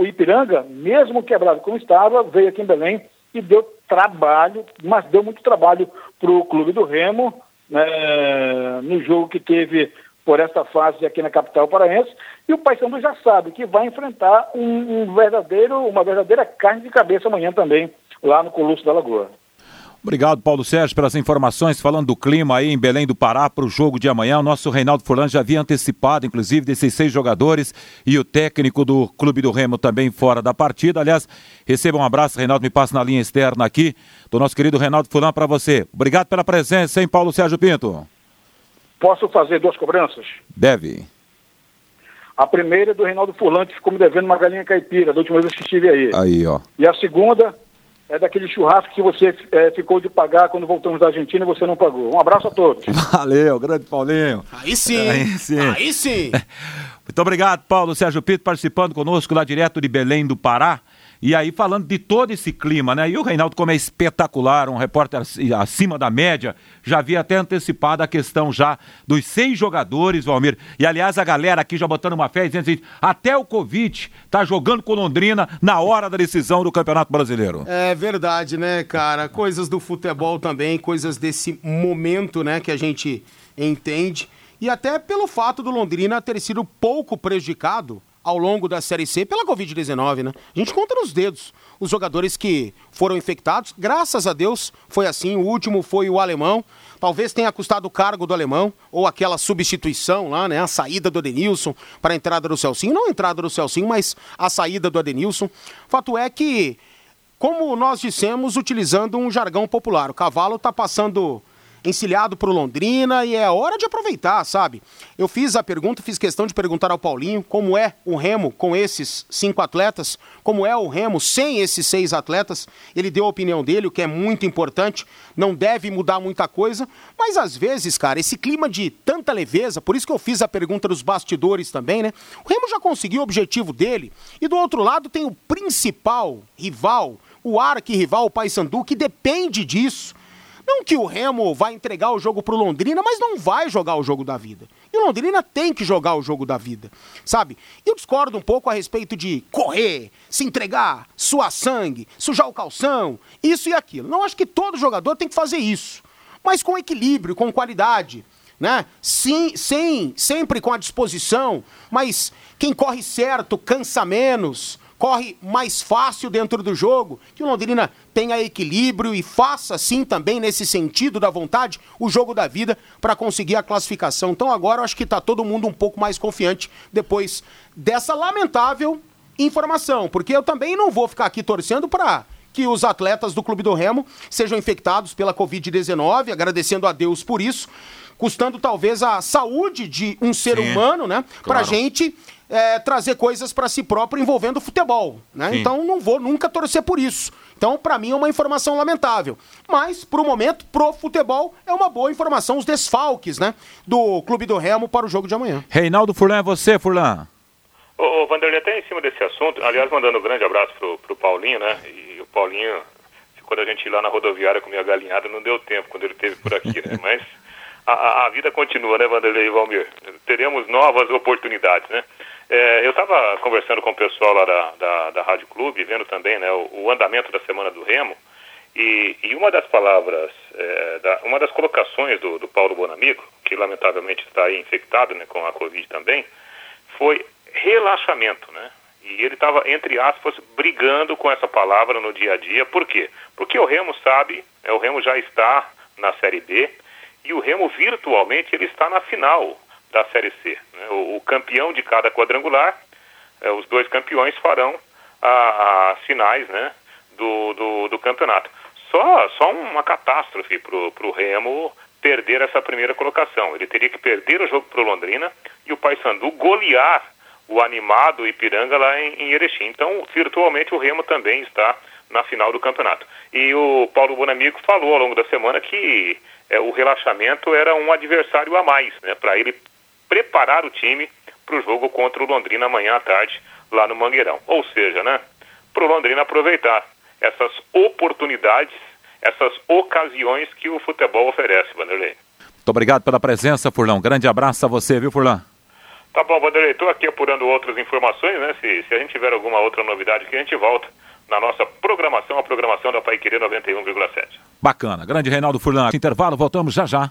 o Ipiranga, mesmo quebrado como estava, veio aqui em Belém e deu trabalho, mas deu muito trabalho para o Clube do Remo né, no jogo que teve por essa fase aqui na capital paraense. E o Paysandu já sabe que vai enfrentar um, um verdadeiro, uma verdadeira carne de cabeça amanhã também, lá no Colosso da Lagoa. Obrigado, Paulo Sérgio, pelas informações. Falando do clima aí em Belém do Pará para o jogo de amanhã, o nosso Reinaldo Furlan já havia antecipado, inclusive, desses seis jogadores e o técnico do Clube do Remo também fora da partida. Aliás, receba um abraço, Reinaldo, me passa na linha externa aqui, do nosso querido Reinaldo Furlan para você. Obrigado pela presença, hein, Paulo Sérgio Pinto? Posso fazer duas cobranças? Deve. A primeira é do Reinaldo Furlan, que ficou me devendo uma galinha caipira, da última vez que estive aí. Aí, ó. E a segunda é daquele churrasco que você é, ficou de pagar quando voltamos da Argentina e você não pagou. Um abraço a todos. Valeu, grande Paulinho. Aí sim. Aí sim. Aí sim. Muito obrigado, Paulo Sérgio Pinto, participando conosco lá direto de Belém do Pará. E aí, falando de todo esse clima, né? E o Reinaldo, como é espetacular, um repórter acima da média, já havia até antecipado a questão já dos seis jogadores, Valmir. E aliás, a galera aqui já botando uma fé dizendo assim: até o Covid tá jogando com Londrina na hora da decisão do Campeonato Brasileiro. É verdade, né, cara? Coisas do futebol também, coisas desse momento, né, que a gente entende. E até pelo fato do Londrina ter sido pouco prejudicado ao longo da Série C pela Covid-19, né? A gente conta nos dedos os jogadores que foram infectados. Graças a Deus foi assim. O último foi o alemão. Talvez tenha custado o cargo do alemão, ou aquela substituição lá, né? A saída do Adenilson para a entrada do Celcinho. Não a entrada do Celcinho, mas a saída do Adenilson. Fato é que, como nós dissemos, utilizando um jargão popular, o cavalo está passando encilhado pro Londrina e é hora de aproveitar, sabe? Eu fiz a pergunta, fiz questão de perguntar ao Paulinho como é o Remo com esses cinco atletas, como é o Remo sem esses seis atletas. Ele deu a opinião dele, o que é muito importante, não deve mudar muita coisa, mas às vezes, cara, esse clima de tanta leveza, por isso que eu fiz a pergunta dos bastidores também, né? O Remo já conseguiu o objetivo dele e do outro lado tem o principal rival, o arqui-rival, o Paysandu, que depende disso não que o Remo vai entregar o jogo pro Londrina, mas não vai jogar o jogo da vida. E o Londrina tem que jogar o jogo da vida, sabe? Eu discordo um pouco a respeito de correr, se entregar, suar sangue, sujar o calção, isso e aquilo. Não acho que todo jogador tem que fazer isso, mas com equilíbrio, com qualidade, né? Sim, sem, sempre com a disposição, mas quem corre certo cansa menos corre mais fácil dentro do jogo, que o Londrina tenha equilíbrio e faça assim também nesse sentido da vontade o jogo da vida para conseguir a classificação. Então agora eu acho que está todo mundo um pouco mais confiante depois dessa lamentável informação, porque eu também não vou ficar aqui torcendo para que os atletas do Clube do Remo sejam infectados pela Covid-19, agradecendo a Deus por isso, custando talvez a saúde de um ser Sim, humano, né? Claro. Pra gente é, trazer coisas para si próprio envolvendo o futebol. Né? Então não vou nunca torcer por isso. Então, para mim, é uma informação lamentável. Mas, para o momento, pro futebol, é uma boa informação os desfalques né, do Clube do Remo para o jogo de amanhã. Reinaldo Furlan, é você, Furlan. Ô, ô Vanderlei, até em cima desse assunto, aliás, mandando um grande abraço pro, pro Paulinho, né? E o Paulinho, quando a gente ir lá na rodoviária comer a galinhada, não deu tempo quando ele esteve por aqui, né? Mas a, a, vida continua, né, Vanderlei e Valmir? Teremos novas oportunidades, né? É, eu estava conversando com o pessoal lá da, da, da Rádio Clube, vendo também né, o, o, andamento da Semana do Remo, E, e uma das palavras, é, da, uma das colocações do, do Paulo Bonamigo, que lamentavelmente está infectado né, com a Covid também, foi relaxamento, né? E ele estava, entre aspas, brigando com essa palavra no dia a dia. Por quê? Porque o Remo sabe, é, o Remo já está na Série B e o Remo virtualmente ele está na final da Série C. Né? O, o, campeão de cada quadrangular, é, os dois campeões farão as finais né, do, do, do, campeonato. Só, só uma catástrofe para o Remo perder essa primeira colocação. Ele teria que perder o jogo para Londrina e o Paysandu golear o animado Ipiranga lá em, em Erechim. Então, virtualmente, o Remo também está na final do campeonato. E o Paulo Bonamigo falou ao longo da semana que é, o relaxamento era um adversário a mais, né, para ele preparar o time para o jogo contra o Londrina amanhã à tarde, lá no Mangueirão. Ou seja, né, para o Londrina aproveitar essas oportunidades, essas ocasiões que o futebol oferece, Vanderlei. Muito obrigado pela presença, Furlão. Grande abraço a você, viu, Furlão? Tá bom, Vanderlei, estou aqui apurando outras informações, né? Se, se a gente tiver alguma outra novidade que a gente volta na nossa programação, a programação da Pai Querer 91,7. Bacana. Grande Reinaldo Furlan. Intervalo, voltamos já já.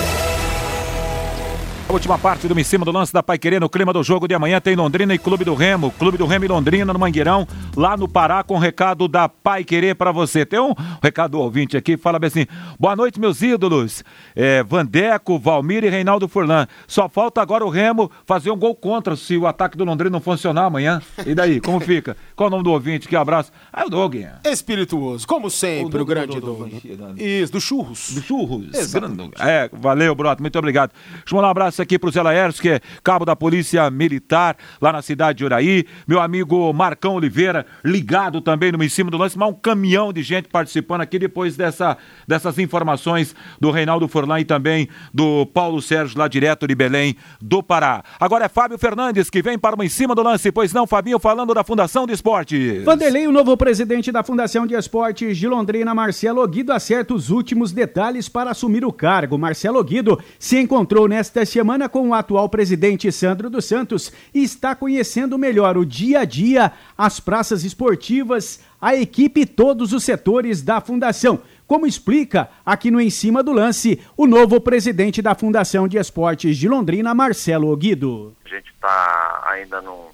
A última parte do Em Cima do Lance da Pai Querer, no clima do jogo de amanhã, tem Londrina e Clube do Remo. Clube do Remo e Londrina no Mangueirão, lá no Pará, com o recado da Pai Querer para você. Tem um recado do ouvinte aqui, fala bem assim: boa noite, meus ídolos. É, Vandeco, Valmir e Reinaldo Furlan. Só falta agora o Remo fazer um gol contra se o ataque do Londrina não funcionar amanhã. E daí, como fica? Qual o nome do ouvinte? Que abraço. Ah, é o Doug. Espirituoso, como sempre, o, o grande Doug. Isso, do Churros. Do Churros. Exato. É, valeu, Broto, muito obrigado. Deixa eu mandar um abraço aqui pro Zé Laércio, que é cabo da Polícia Militar, lá na cidade de Uraí. Meu amigo Marcão Oliveira, ligado também no em cima do lance, mas um caminhão de gente participando aqui depois dessa, dessas informações do Reinaldo Forlan e também do Paulo Sérgio, lá direto de Belém, do Pará. Agora é Fábio Fernandes que vem para o em cima do lance, pois não, Fabinho, falando da Fundação de Esportes. Vanderlei, o novo presidente da Fundação de Esportes de Londrina, Marcelo Guido, acerta os últimos detalhes para assumir o cargo. Marcelo Guido se encontrou nesta semana com o atual presidente Sandro dos Santos e está conhecendo melhor o dia a dia, as praças esportivas, a equipe e todos os setores da fundação. Como explica aqui no Em Cima do Lance o novo presidente da Fundação de Esportes de Londrina, Marcelo Guido. A gente está ainda não,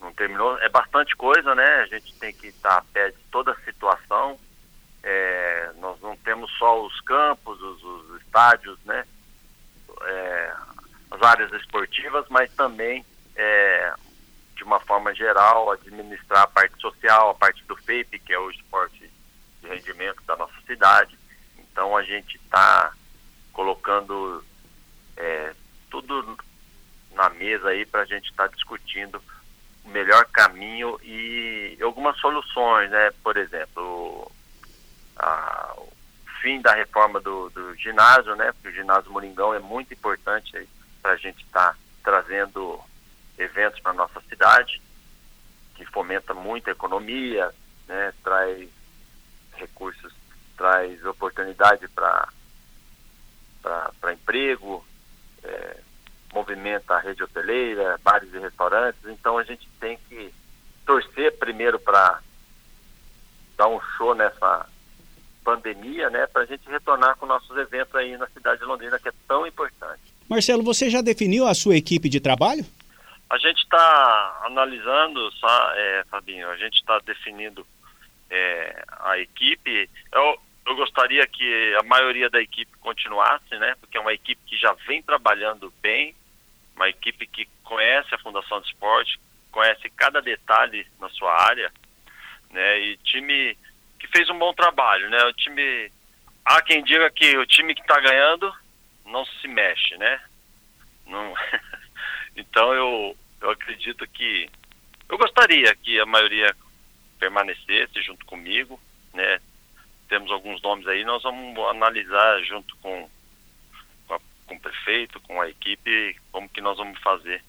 não terminou, é bastante coisa, né? A gente tem que estar tá a pé de toda a situação. É, nós não temos só os campos, os, os estádios, né? É, as áreas esportivas, mas também, é, de uma forma geral, administrar a parte social, a parte do FAPE, que é o esporte de rendimento da nossa cidade. Então a gente está colocando é, tudo na mesa aí para a gente estar tá discutindo o melhor caminho e algumas soluções, né? Por exemplo, a, o fim da reforma do, do ginásio, né? Porque o ginásio Moringão é muito importante aí para a gente estar tá trazendo eventos para nossa cidade, que fomenta muito a economia, né, traz recursos, traz oportunidade para emprego, é, movimenta a rede hoteleira, bares e restaurantes. Então a gente tem que torcer primeiro para dar um show nessa pandemia, né, para a gente retornar com nossos eventos aí na cidade de Londrina, que é tão importante. Marcelo, você já definiu a sua equipe de trabalho? A gente está analisando, é, Fabinho, a gente está definindo é, a equipe. Eu, eu gostaria que a maioria da equipe continuasse, né? Porque é uma equipe que já vem trabalhando bem, uma equipe que conhece a Fundação de Esporte, conhece cada detalhe na sua área, né? E time que fez um bom trabalho, né? O time, há quem diga que o time que está ganhando não se mexe, né? Não... então eu, eu acredito que eu gostaria que a maioria permanecesse junto comigo, né? Temos alguns nomes aí, nós vamos analisar junto com, com, a, com o prefeito, com a equipe, como que nós vamos fazer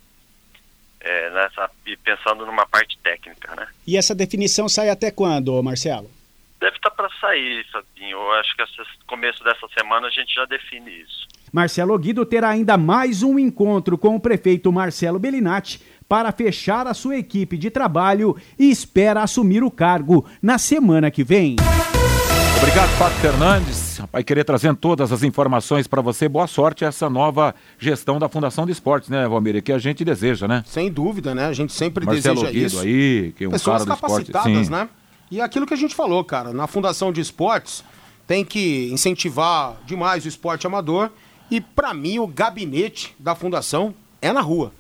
é, nessa e pensando numa parte técnica, né? E essa definição sai até quando, Marcelo? Deve estar para sair, Fabinho. Eu acho que esse começo dessa semana a gente já define isso. Marcelo Guido terá ainda mais um encontro com o prefeito Marcelo Bellinati para fechar a sua equipe de trabalho e espera assumir o cargo na semana que vem. Obrigado, Fábio Fernandes. Vai querer trazendo todas as informações para você. Boa sorte essa nova gestão da Fundação de Esportes, né, Valmir? Que a gente deseja, né? Sem dúvida, né? A gente sempre Marcelo deseja Guido isso. aí, que é um Pessoas cara do esporte. capacitadas, Sim. né? E aquilo que a gente falou, cara, na Fundação de Esportes tem que incentivar demais o esporte amador e para mim o gabinete da fundação é na rua.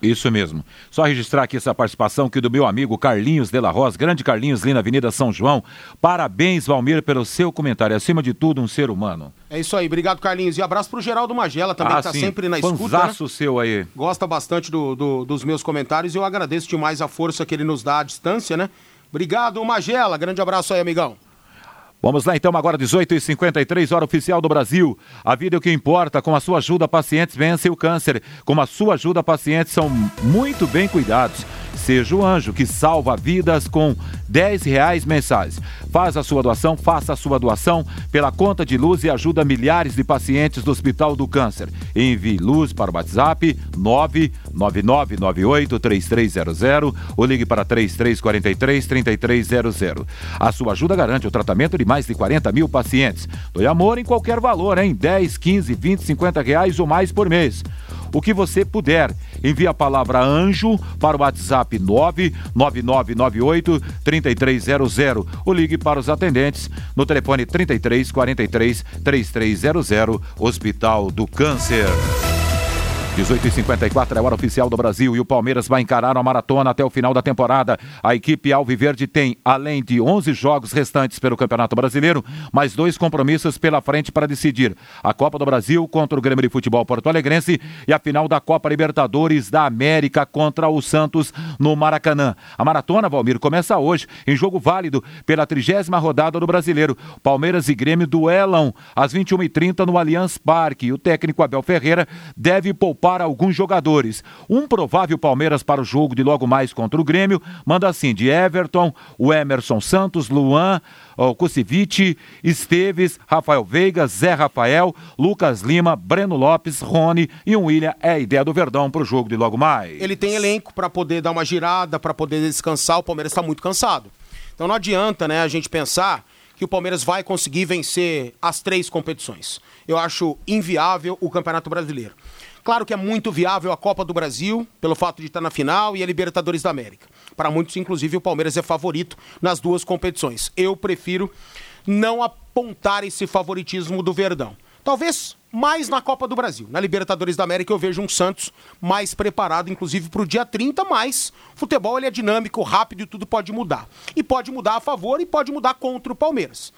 Isso mesmo. Só registrar aqui essa participação aqui do meu amigo Carlinhos de la Rosa, grande Carlinhos, ali na Avenida São João. Parabéns, Valmir, pelo seu comentário. Acima de tudo, um ser humano. É isso aí, obrigado Carlinhos. E abraço pro Geraldo Magela também, que tá Ah, sim. sempre na escuta. né? Fanzaço seu aí. Gosta bastante do- do- dos meus comentários e eu agradeço demais a força que ele nos dá à distância, né? Obrigado, Magela. Grande abraço aí, amigão. Vamos lá então, agora 18h53, hora oficial do Brasil. A vida é o que importa. Com a sua ajuda, pacientes vencem o câncer. Com a sua ajuda, pacientes são muito bem cuidados. Seja o anjo que salva vidas com 10 reais mensais. Faz a sua doação, faça a sua doação pela conta de luz e ajuda milhares de pacientes do Hospital do Câncer. Envie luz para o WhatsApp 999983300 ou ligue para 3343-3300. A sua ajuda garante o tratamento de mais de 40 mil pacientes. Doe amor em qualquer valor, hein? 10, 15, 20, 50 reais ou mais por mês. O que você puder, envie a palavra anjo para o WhatsApp 99998 3300 ou ligue para os atendentes no telefone 33 43 3300 Hospital do Câncer. 18h54 é a hora oficial do Brasil e o Palmeiras vai encarar a maratona até o final da temporada. A equipe Alviverde tem, além de 11 jogos restantes pelo Campeonato Brasileiro, mais dois compromissos pela frente para decidir: a Copa do Brasil contra o Grêmio de Futebol Porto Alegrense e a final da Copa Libertadores da América contra o Santos no Maracanã. A maratona, Valmir, começa hoje em jogo válido pela trigésima rodada do Brasileiro. Palmeiras e Grêmio duelam às 21h30 no Allianz Parque. O técnico Abel Ferreira deve poupar alguns jogadores. Um provável Palmeiras para o jogo de logo mais contra o Grêmio manda assim de Everton, o Emerson Santos, Luan, o Kusevich, Esteves, Rafael Veiga, Zé Rafael, Lucas Lima, Breno Lopes, Rony e um William é a ideia do Verdão para o jogo de logo mais. Ele tem elenco para poder dar uma girada, para poder descansar. O Palmeiras está muito cansado. Então não adianta, né, a gente pensar que o Palmeiras vai conseguir vencer as três competições. Eu acho inviável o Campeonato Brasileiro. Claro que é muito viável a Copa do Brasil, pelo fato de estar na final, e a Libertadores da América. Para muitos, inclusive, o Palmeiras é favorito nas duas competições. Eu prefiro não apontar esse favoritismo do Verdão. Talvez mais na Copa do Brasil. Na Libertadores da América eu vejo um Santos mais preparado, inclusive para o dia 30, mas futebol ele é dinâmico, rápido e tudo pode mudar. E pode mudar a favor e pode mudar contra o Palmeiras.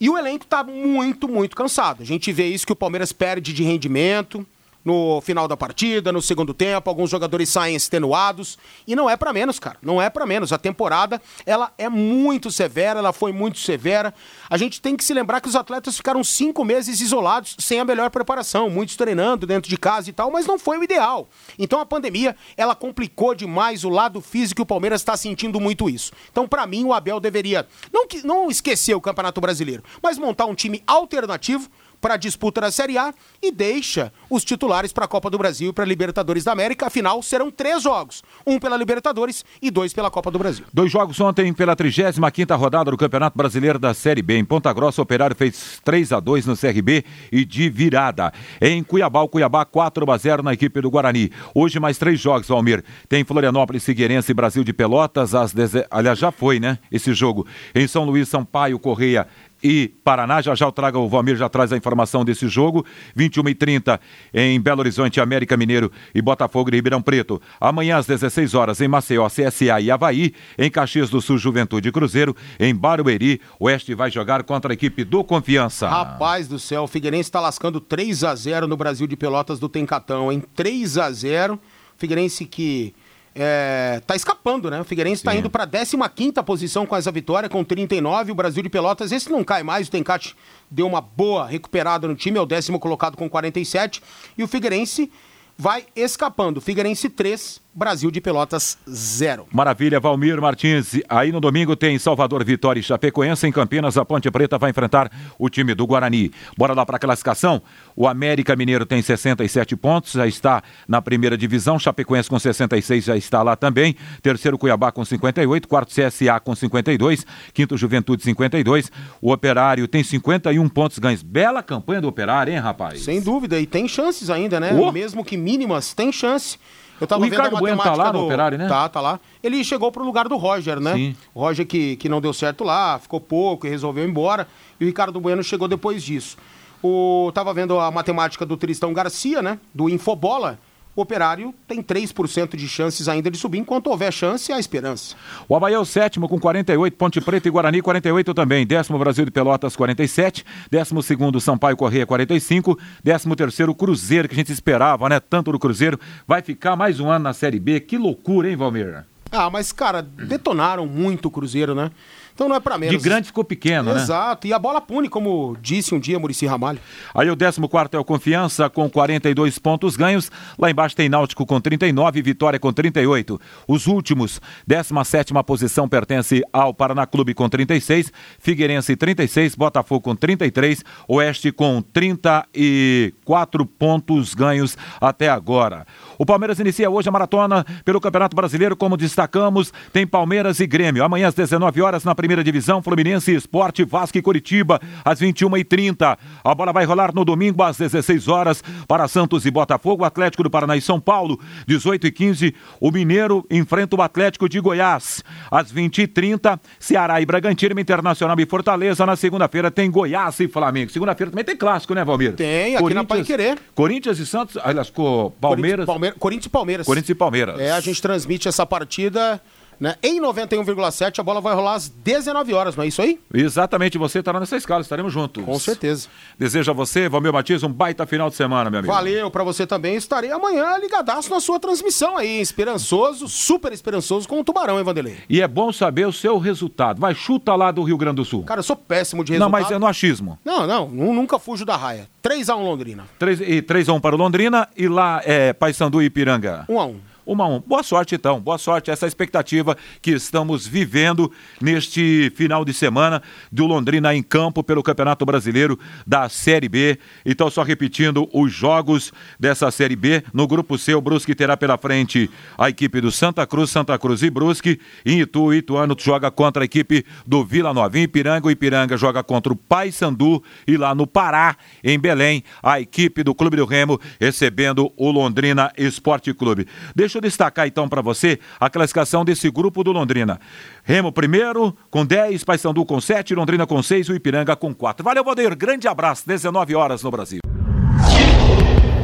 E o elenco está muito, muito cansado. A gente vê isso que o Palmeiras perde de rendimento no final da partida, no segundo tempo, alguns jogadores saem extenuados e não é para menos, cara. Não é para menos. A temporada, ela é muito severa, ela foi muito severa. A gente tem que se lembrar que os atletas ficaram cinco meses isolados, sem a melhor preparação, muitos treinando dentro de casa e tal, mas não foi o ideal. Então a pandemia, ela complicou demais o lado físico e o Palmeiras está sentindo muito isso. Então, para mim, o Abel deveria não, não esquecer o Campeonato Brasileiro, mas montar um time alternativo para a disputa da Série A e deixa os titulares para a Copa do Brasil e para a Libertadores da América. Afinal, serão três jogos: um pela Libertadores e dois pela Copa do Brasil. Dois jogos ontem pela 35ª rodada do Campeonato Brasileiro da Série B. Em Ponta Grossa, o Operário fez 3 a 2 no CRB e de virada. Em Cuiabá, o Cuiabá 4 a 0 na equipe do Guarani. Hoje mais três jogos, Almir. Tem Florianópolis, Figueirense e Brasil de Pelotas. Às deze... Aliás, já foi, né? Esse jogo. Em São Luís, Sampaio, Correia e Paraná. Já já eu trago, o Valmir já traz a informação desse jogo. 21 e 30 em Belo Horizonte, América Mineiro e Botafogo de Ribeirão Preto. Amanhã às 16 horas em Maceió, CSA e Havaí. Em Caxias do Sul, Juventude e Cruzeiro. Em Barueri, o Oeste vai jogar contra a equipe do Confiança. Rapaz do céu, o Figueirense está lascando 3 a 0 no Brasil de Pelotas do Tencatão, hein? 3 a 0 Figueirense que é, tá escapando, né? O Figueirense está indo para 15 posição com essa vitória, com 39. O Brasil de Pelotas, esse não cai mais. O Tencate deu uma boa recuperada no time, é o décimo colocado com 47. E o Figueirense vai escapando. Figueirense 3, Brasil de Pelotas 0. Maravilha, Valmir Martins. Aí no domingo tem Salvador Vitória e Chapecoense. Em Campinas, a Ponte Preta vai enfrentar o time do Guarani. Bora lá para a classificação. O América Mineiro tem 67 pontos, já está na primeira divisão. Chapecoense com 66 já está lá também. Terceiro, Cuiabá com 58. Quarto, CSA com 52. Quinto, Juventude 52. O Operário tem 51 pontos ganhos. Bela campanha do Operário, hein, rapaz? Sem dúvida. E tem chances ainda, né? Oh. Mesmo que mínimas, tem chance. Eu tava o vendo Ricardo a Bueno tá lá do... no Operário, né? Tá, tá lá. Ele chegou pro lugar do Roger, né? Sim. O Roger que, que não deu certo lá, ficou pouco e resolveu ir embora. E o Ricardo Bueno chegou depois disso. O, tava vendo a matemática do Tristão Garcia, né? Do Infobola o Operário tem 3% de chances ainda de subir. Enquanto houver chance, há esperança. O Havaí é o sétimo com 48, Ponte Preta e Guarani 48 também. Décimo Brasil de Pelotas 47, décimo segundo Sampaio Correia 45, décimo terceiro Cruzeiro, que a gente esperava, né? Tanto do Cruzeiro. Vai ficar mais um ano na Série B. Que loucura, hein, Valmir? Ah, mas, cara, detonaram muito o Cruzeiro, né? Então não é para menos. De grande ficou pequeno, Exato. né? Exato. E a bola pune, como disse um dia Murici Ramalho. Aí o 14 é o Confiança com 42 pontos ganhos. Lá embaixo tem Náutico com 39, Vitória com 38. Os últimos, 17 posição pertence ao Paraná Clube com 36, Figueirense 36, Botafogo com 33, Oeste com 34 pontos ganhos até agora. O Palmeiras inicia hoje a maratona pelo Campeonato Brasileiro, como destacamos, tem Palmeiras e Grêmio. Amanhã às 19 horas na primeira divisão, Fluminense Esporte, Vasco e Curitiba, às 21h30. A bola vai rolar no domingo às 16 horas para Santos e Botafogo, Atlético do Paraná e São Paulo, 18 h 15 O Mineiro enfrenta o Atlético de Goiás. Às 20h30, Ceará e Bragantino, Internacional e Fortaleza. Na segunda-feira tem Goiás e Flamengo. Segunda-feira também tem clássico, né, Valmir? Tem, aqui na Pai Querer. Corinthians e Santos, aliás, Palmeiras. Palmeiras. Corinthians e Palmeiras. Corinthians e Palmeiras. É, a gente transmite essa partida né? Em 91,7 a bola vai rolar às 19 horas, não é isso aí? Exatamente, você estará nessa escala, estaremos juntos. Com certeza. Desejo a você, Valmir Matias, um baita final de semana, meu amigo. Valeu, para você também. Estarei amanhã ligadaço na sua transmissão aí, esperançoso, super esperançoso com o Tubarão, hein, Vanderlei? E é bom saber o seu resultado. Vai, chuta lá do Rio Grande do Sul. Cara, eu sou péssimo de resultado. Não, mas é no achismo. Não, não, nunca fujo da raia. 3x1 Londrina. 3, e 3x1 para o Londrina e lá é Paysandu e Ipiranga. 1x1 uma a um. Boa sorte, então. Boa sorte. Essa expectativa que estamos vivendo neste final de semana do Londrina em campo pelo Campeonato Brasileiro da Série B. Então, só repetindo os jogos dessa Série B. No grupo C, o Brusque terá pela frente a equipe do Santa Cruz, Santa Cruz e Brusque. Em Itu, Ituano joga contra a equipe do Vila Nova. Em Ipiranga, o Ipiranga joga contra o Paysandu. E lá no Pará, em Belém, a equipe do Clube do Remo recebendo o Londrina Esporte Clube. Deixa Deixa eu destacar então para você a classificação desse grupo do Londrina. Remo primeiro com 10, Paysandu com 7, Londrina com 6 e o Ipiranga com 4. Valeu, Valdeir. Grande abraço. 19 horas no Brasil.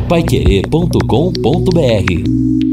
Paiquerê.com.br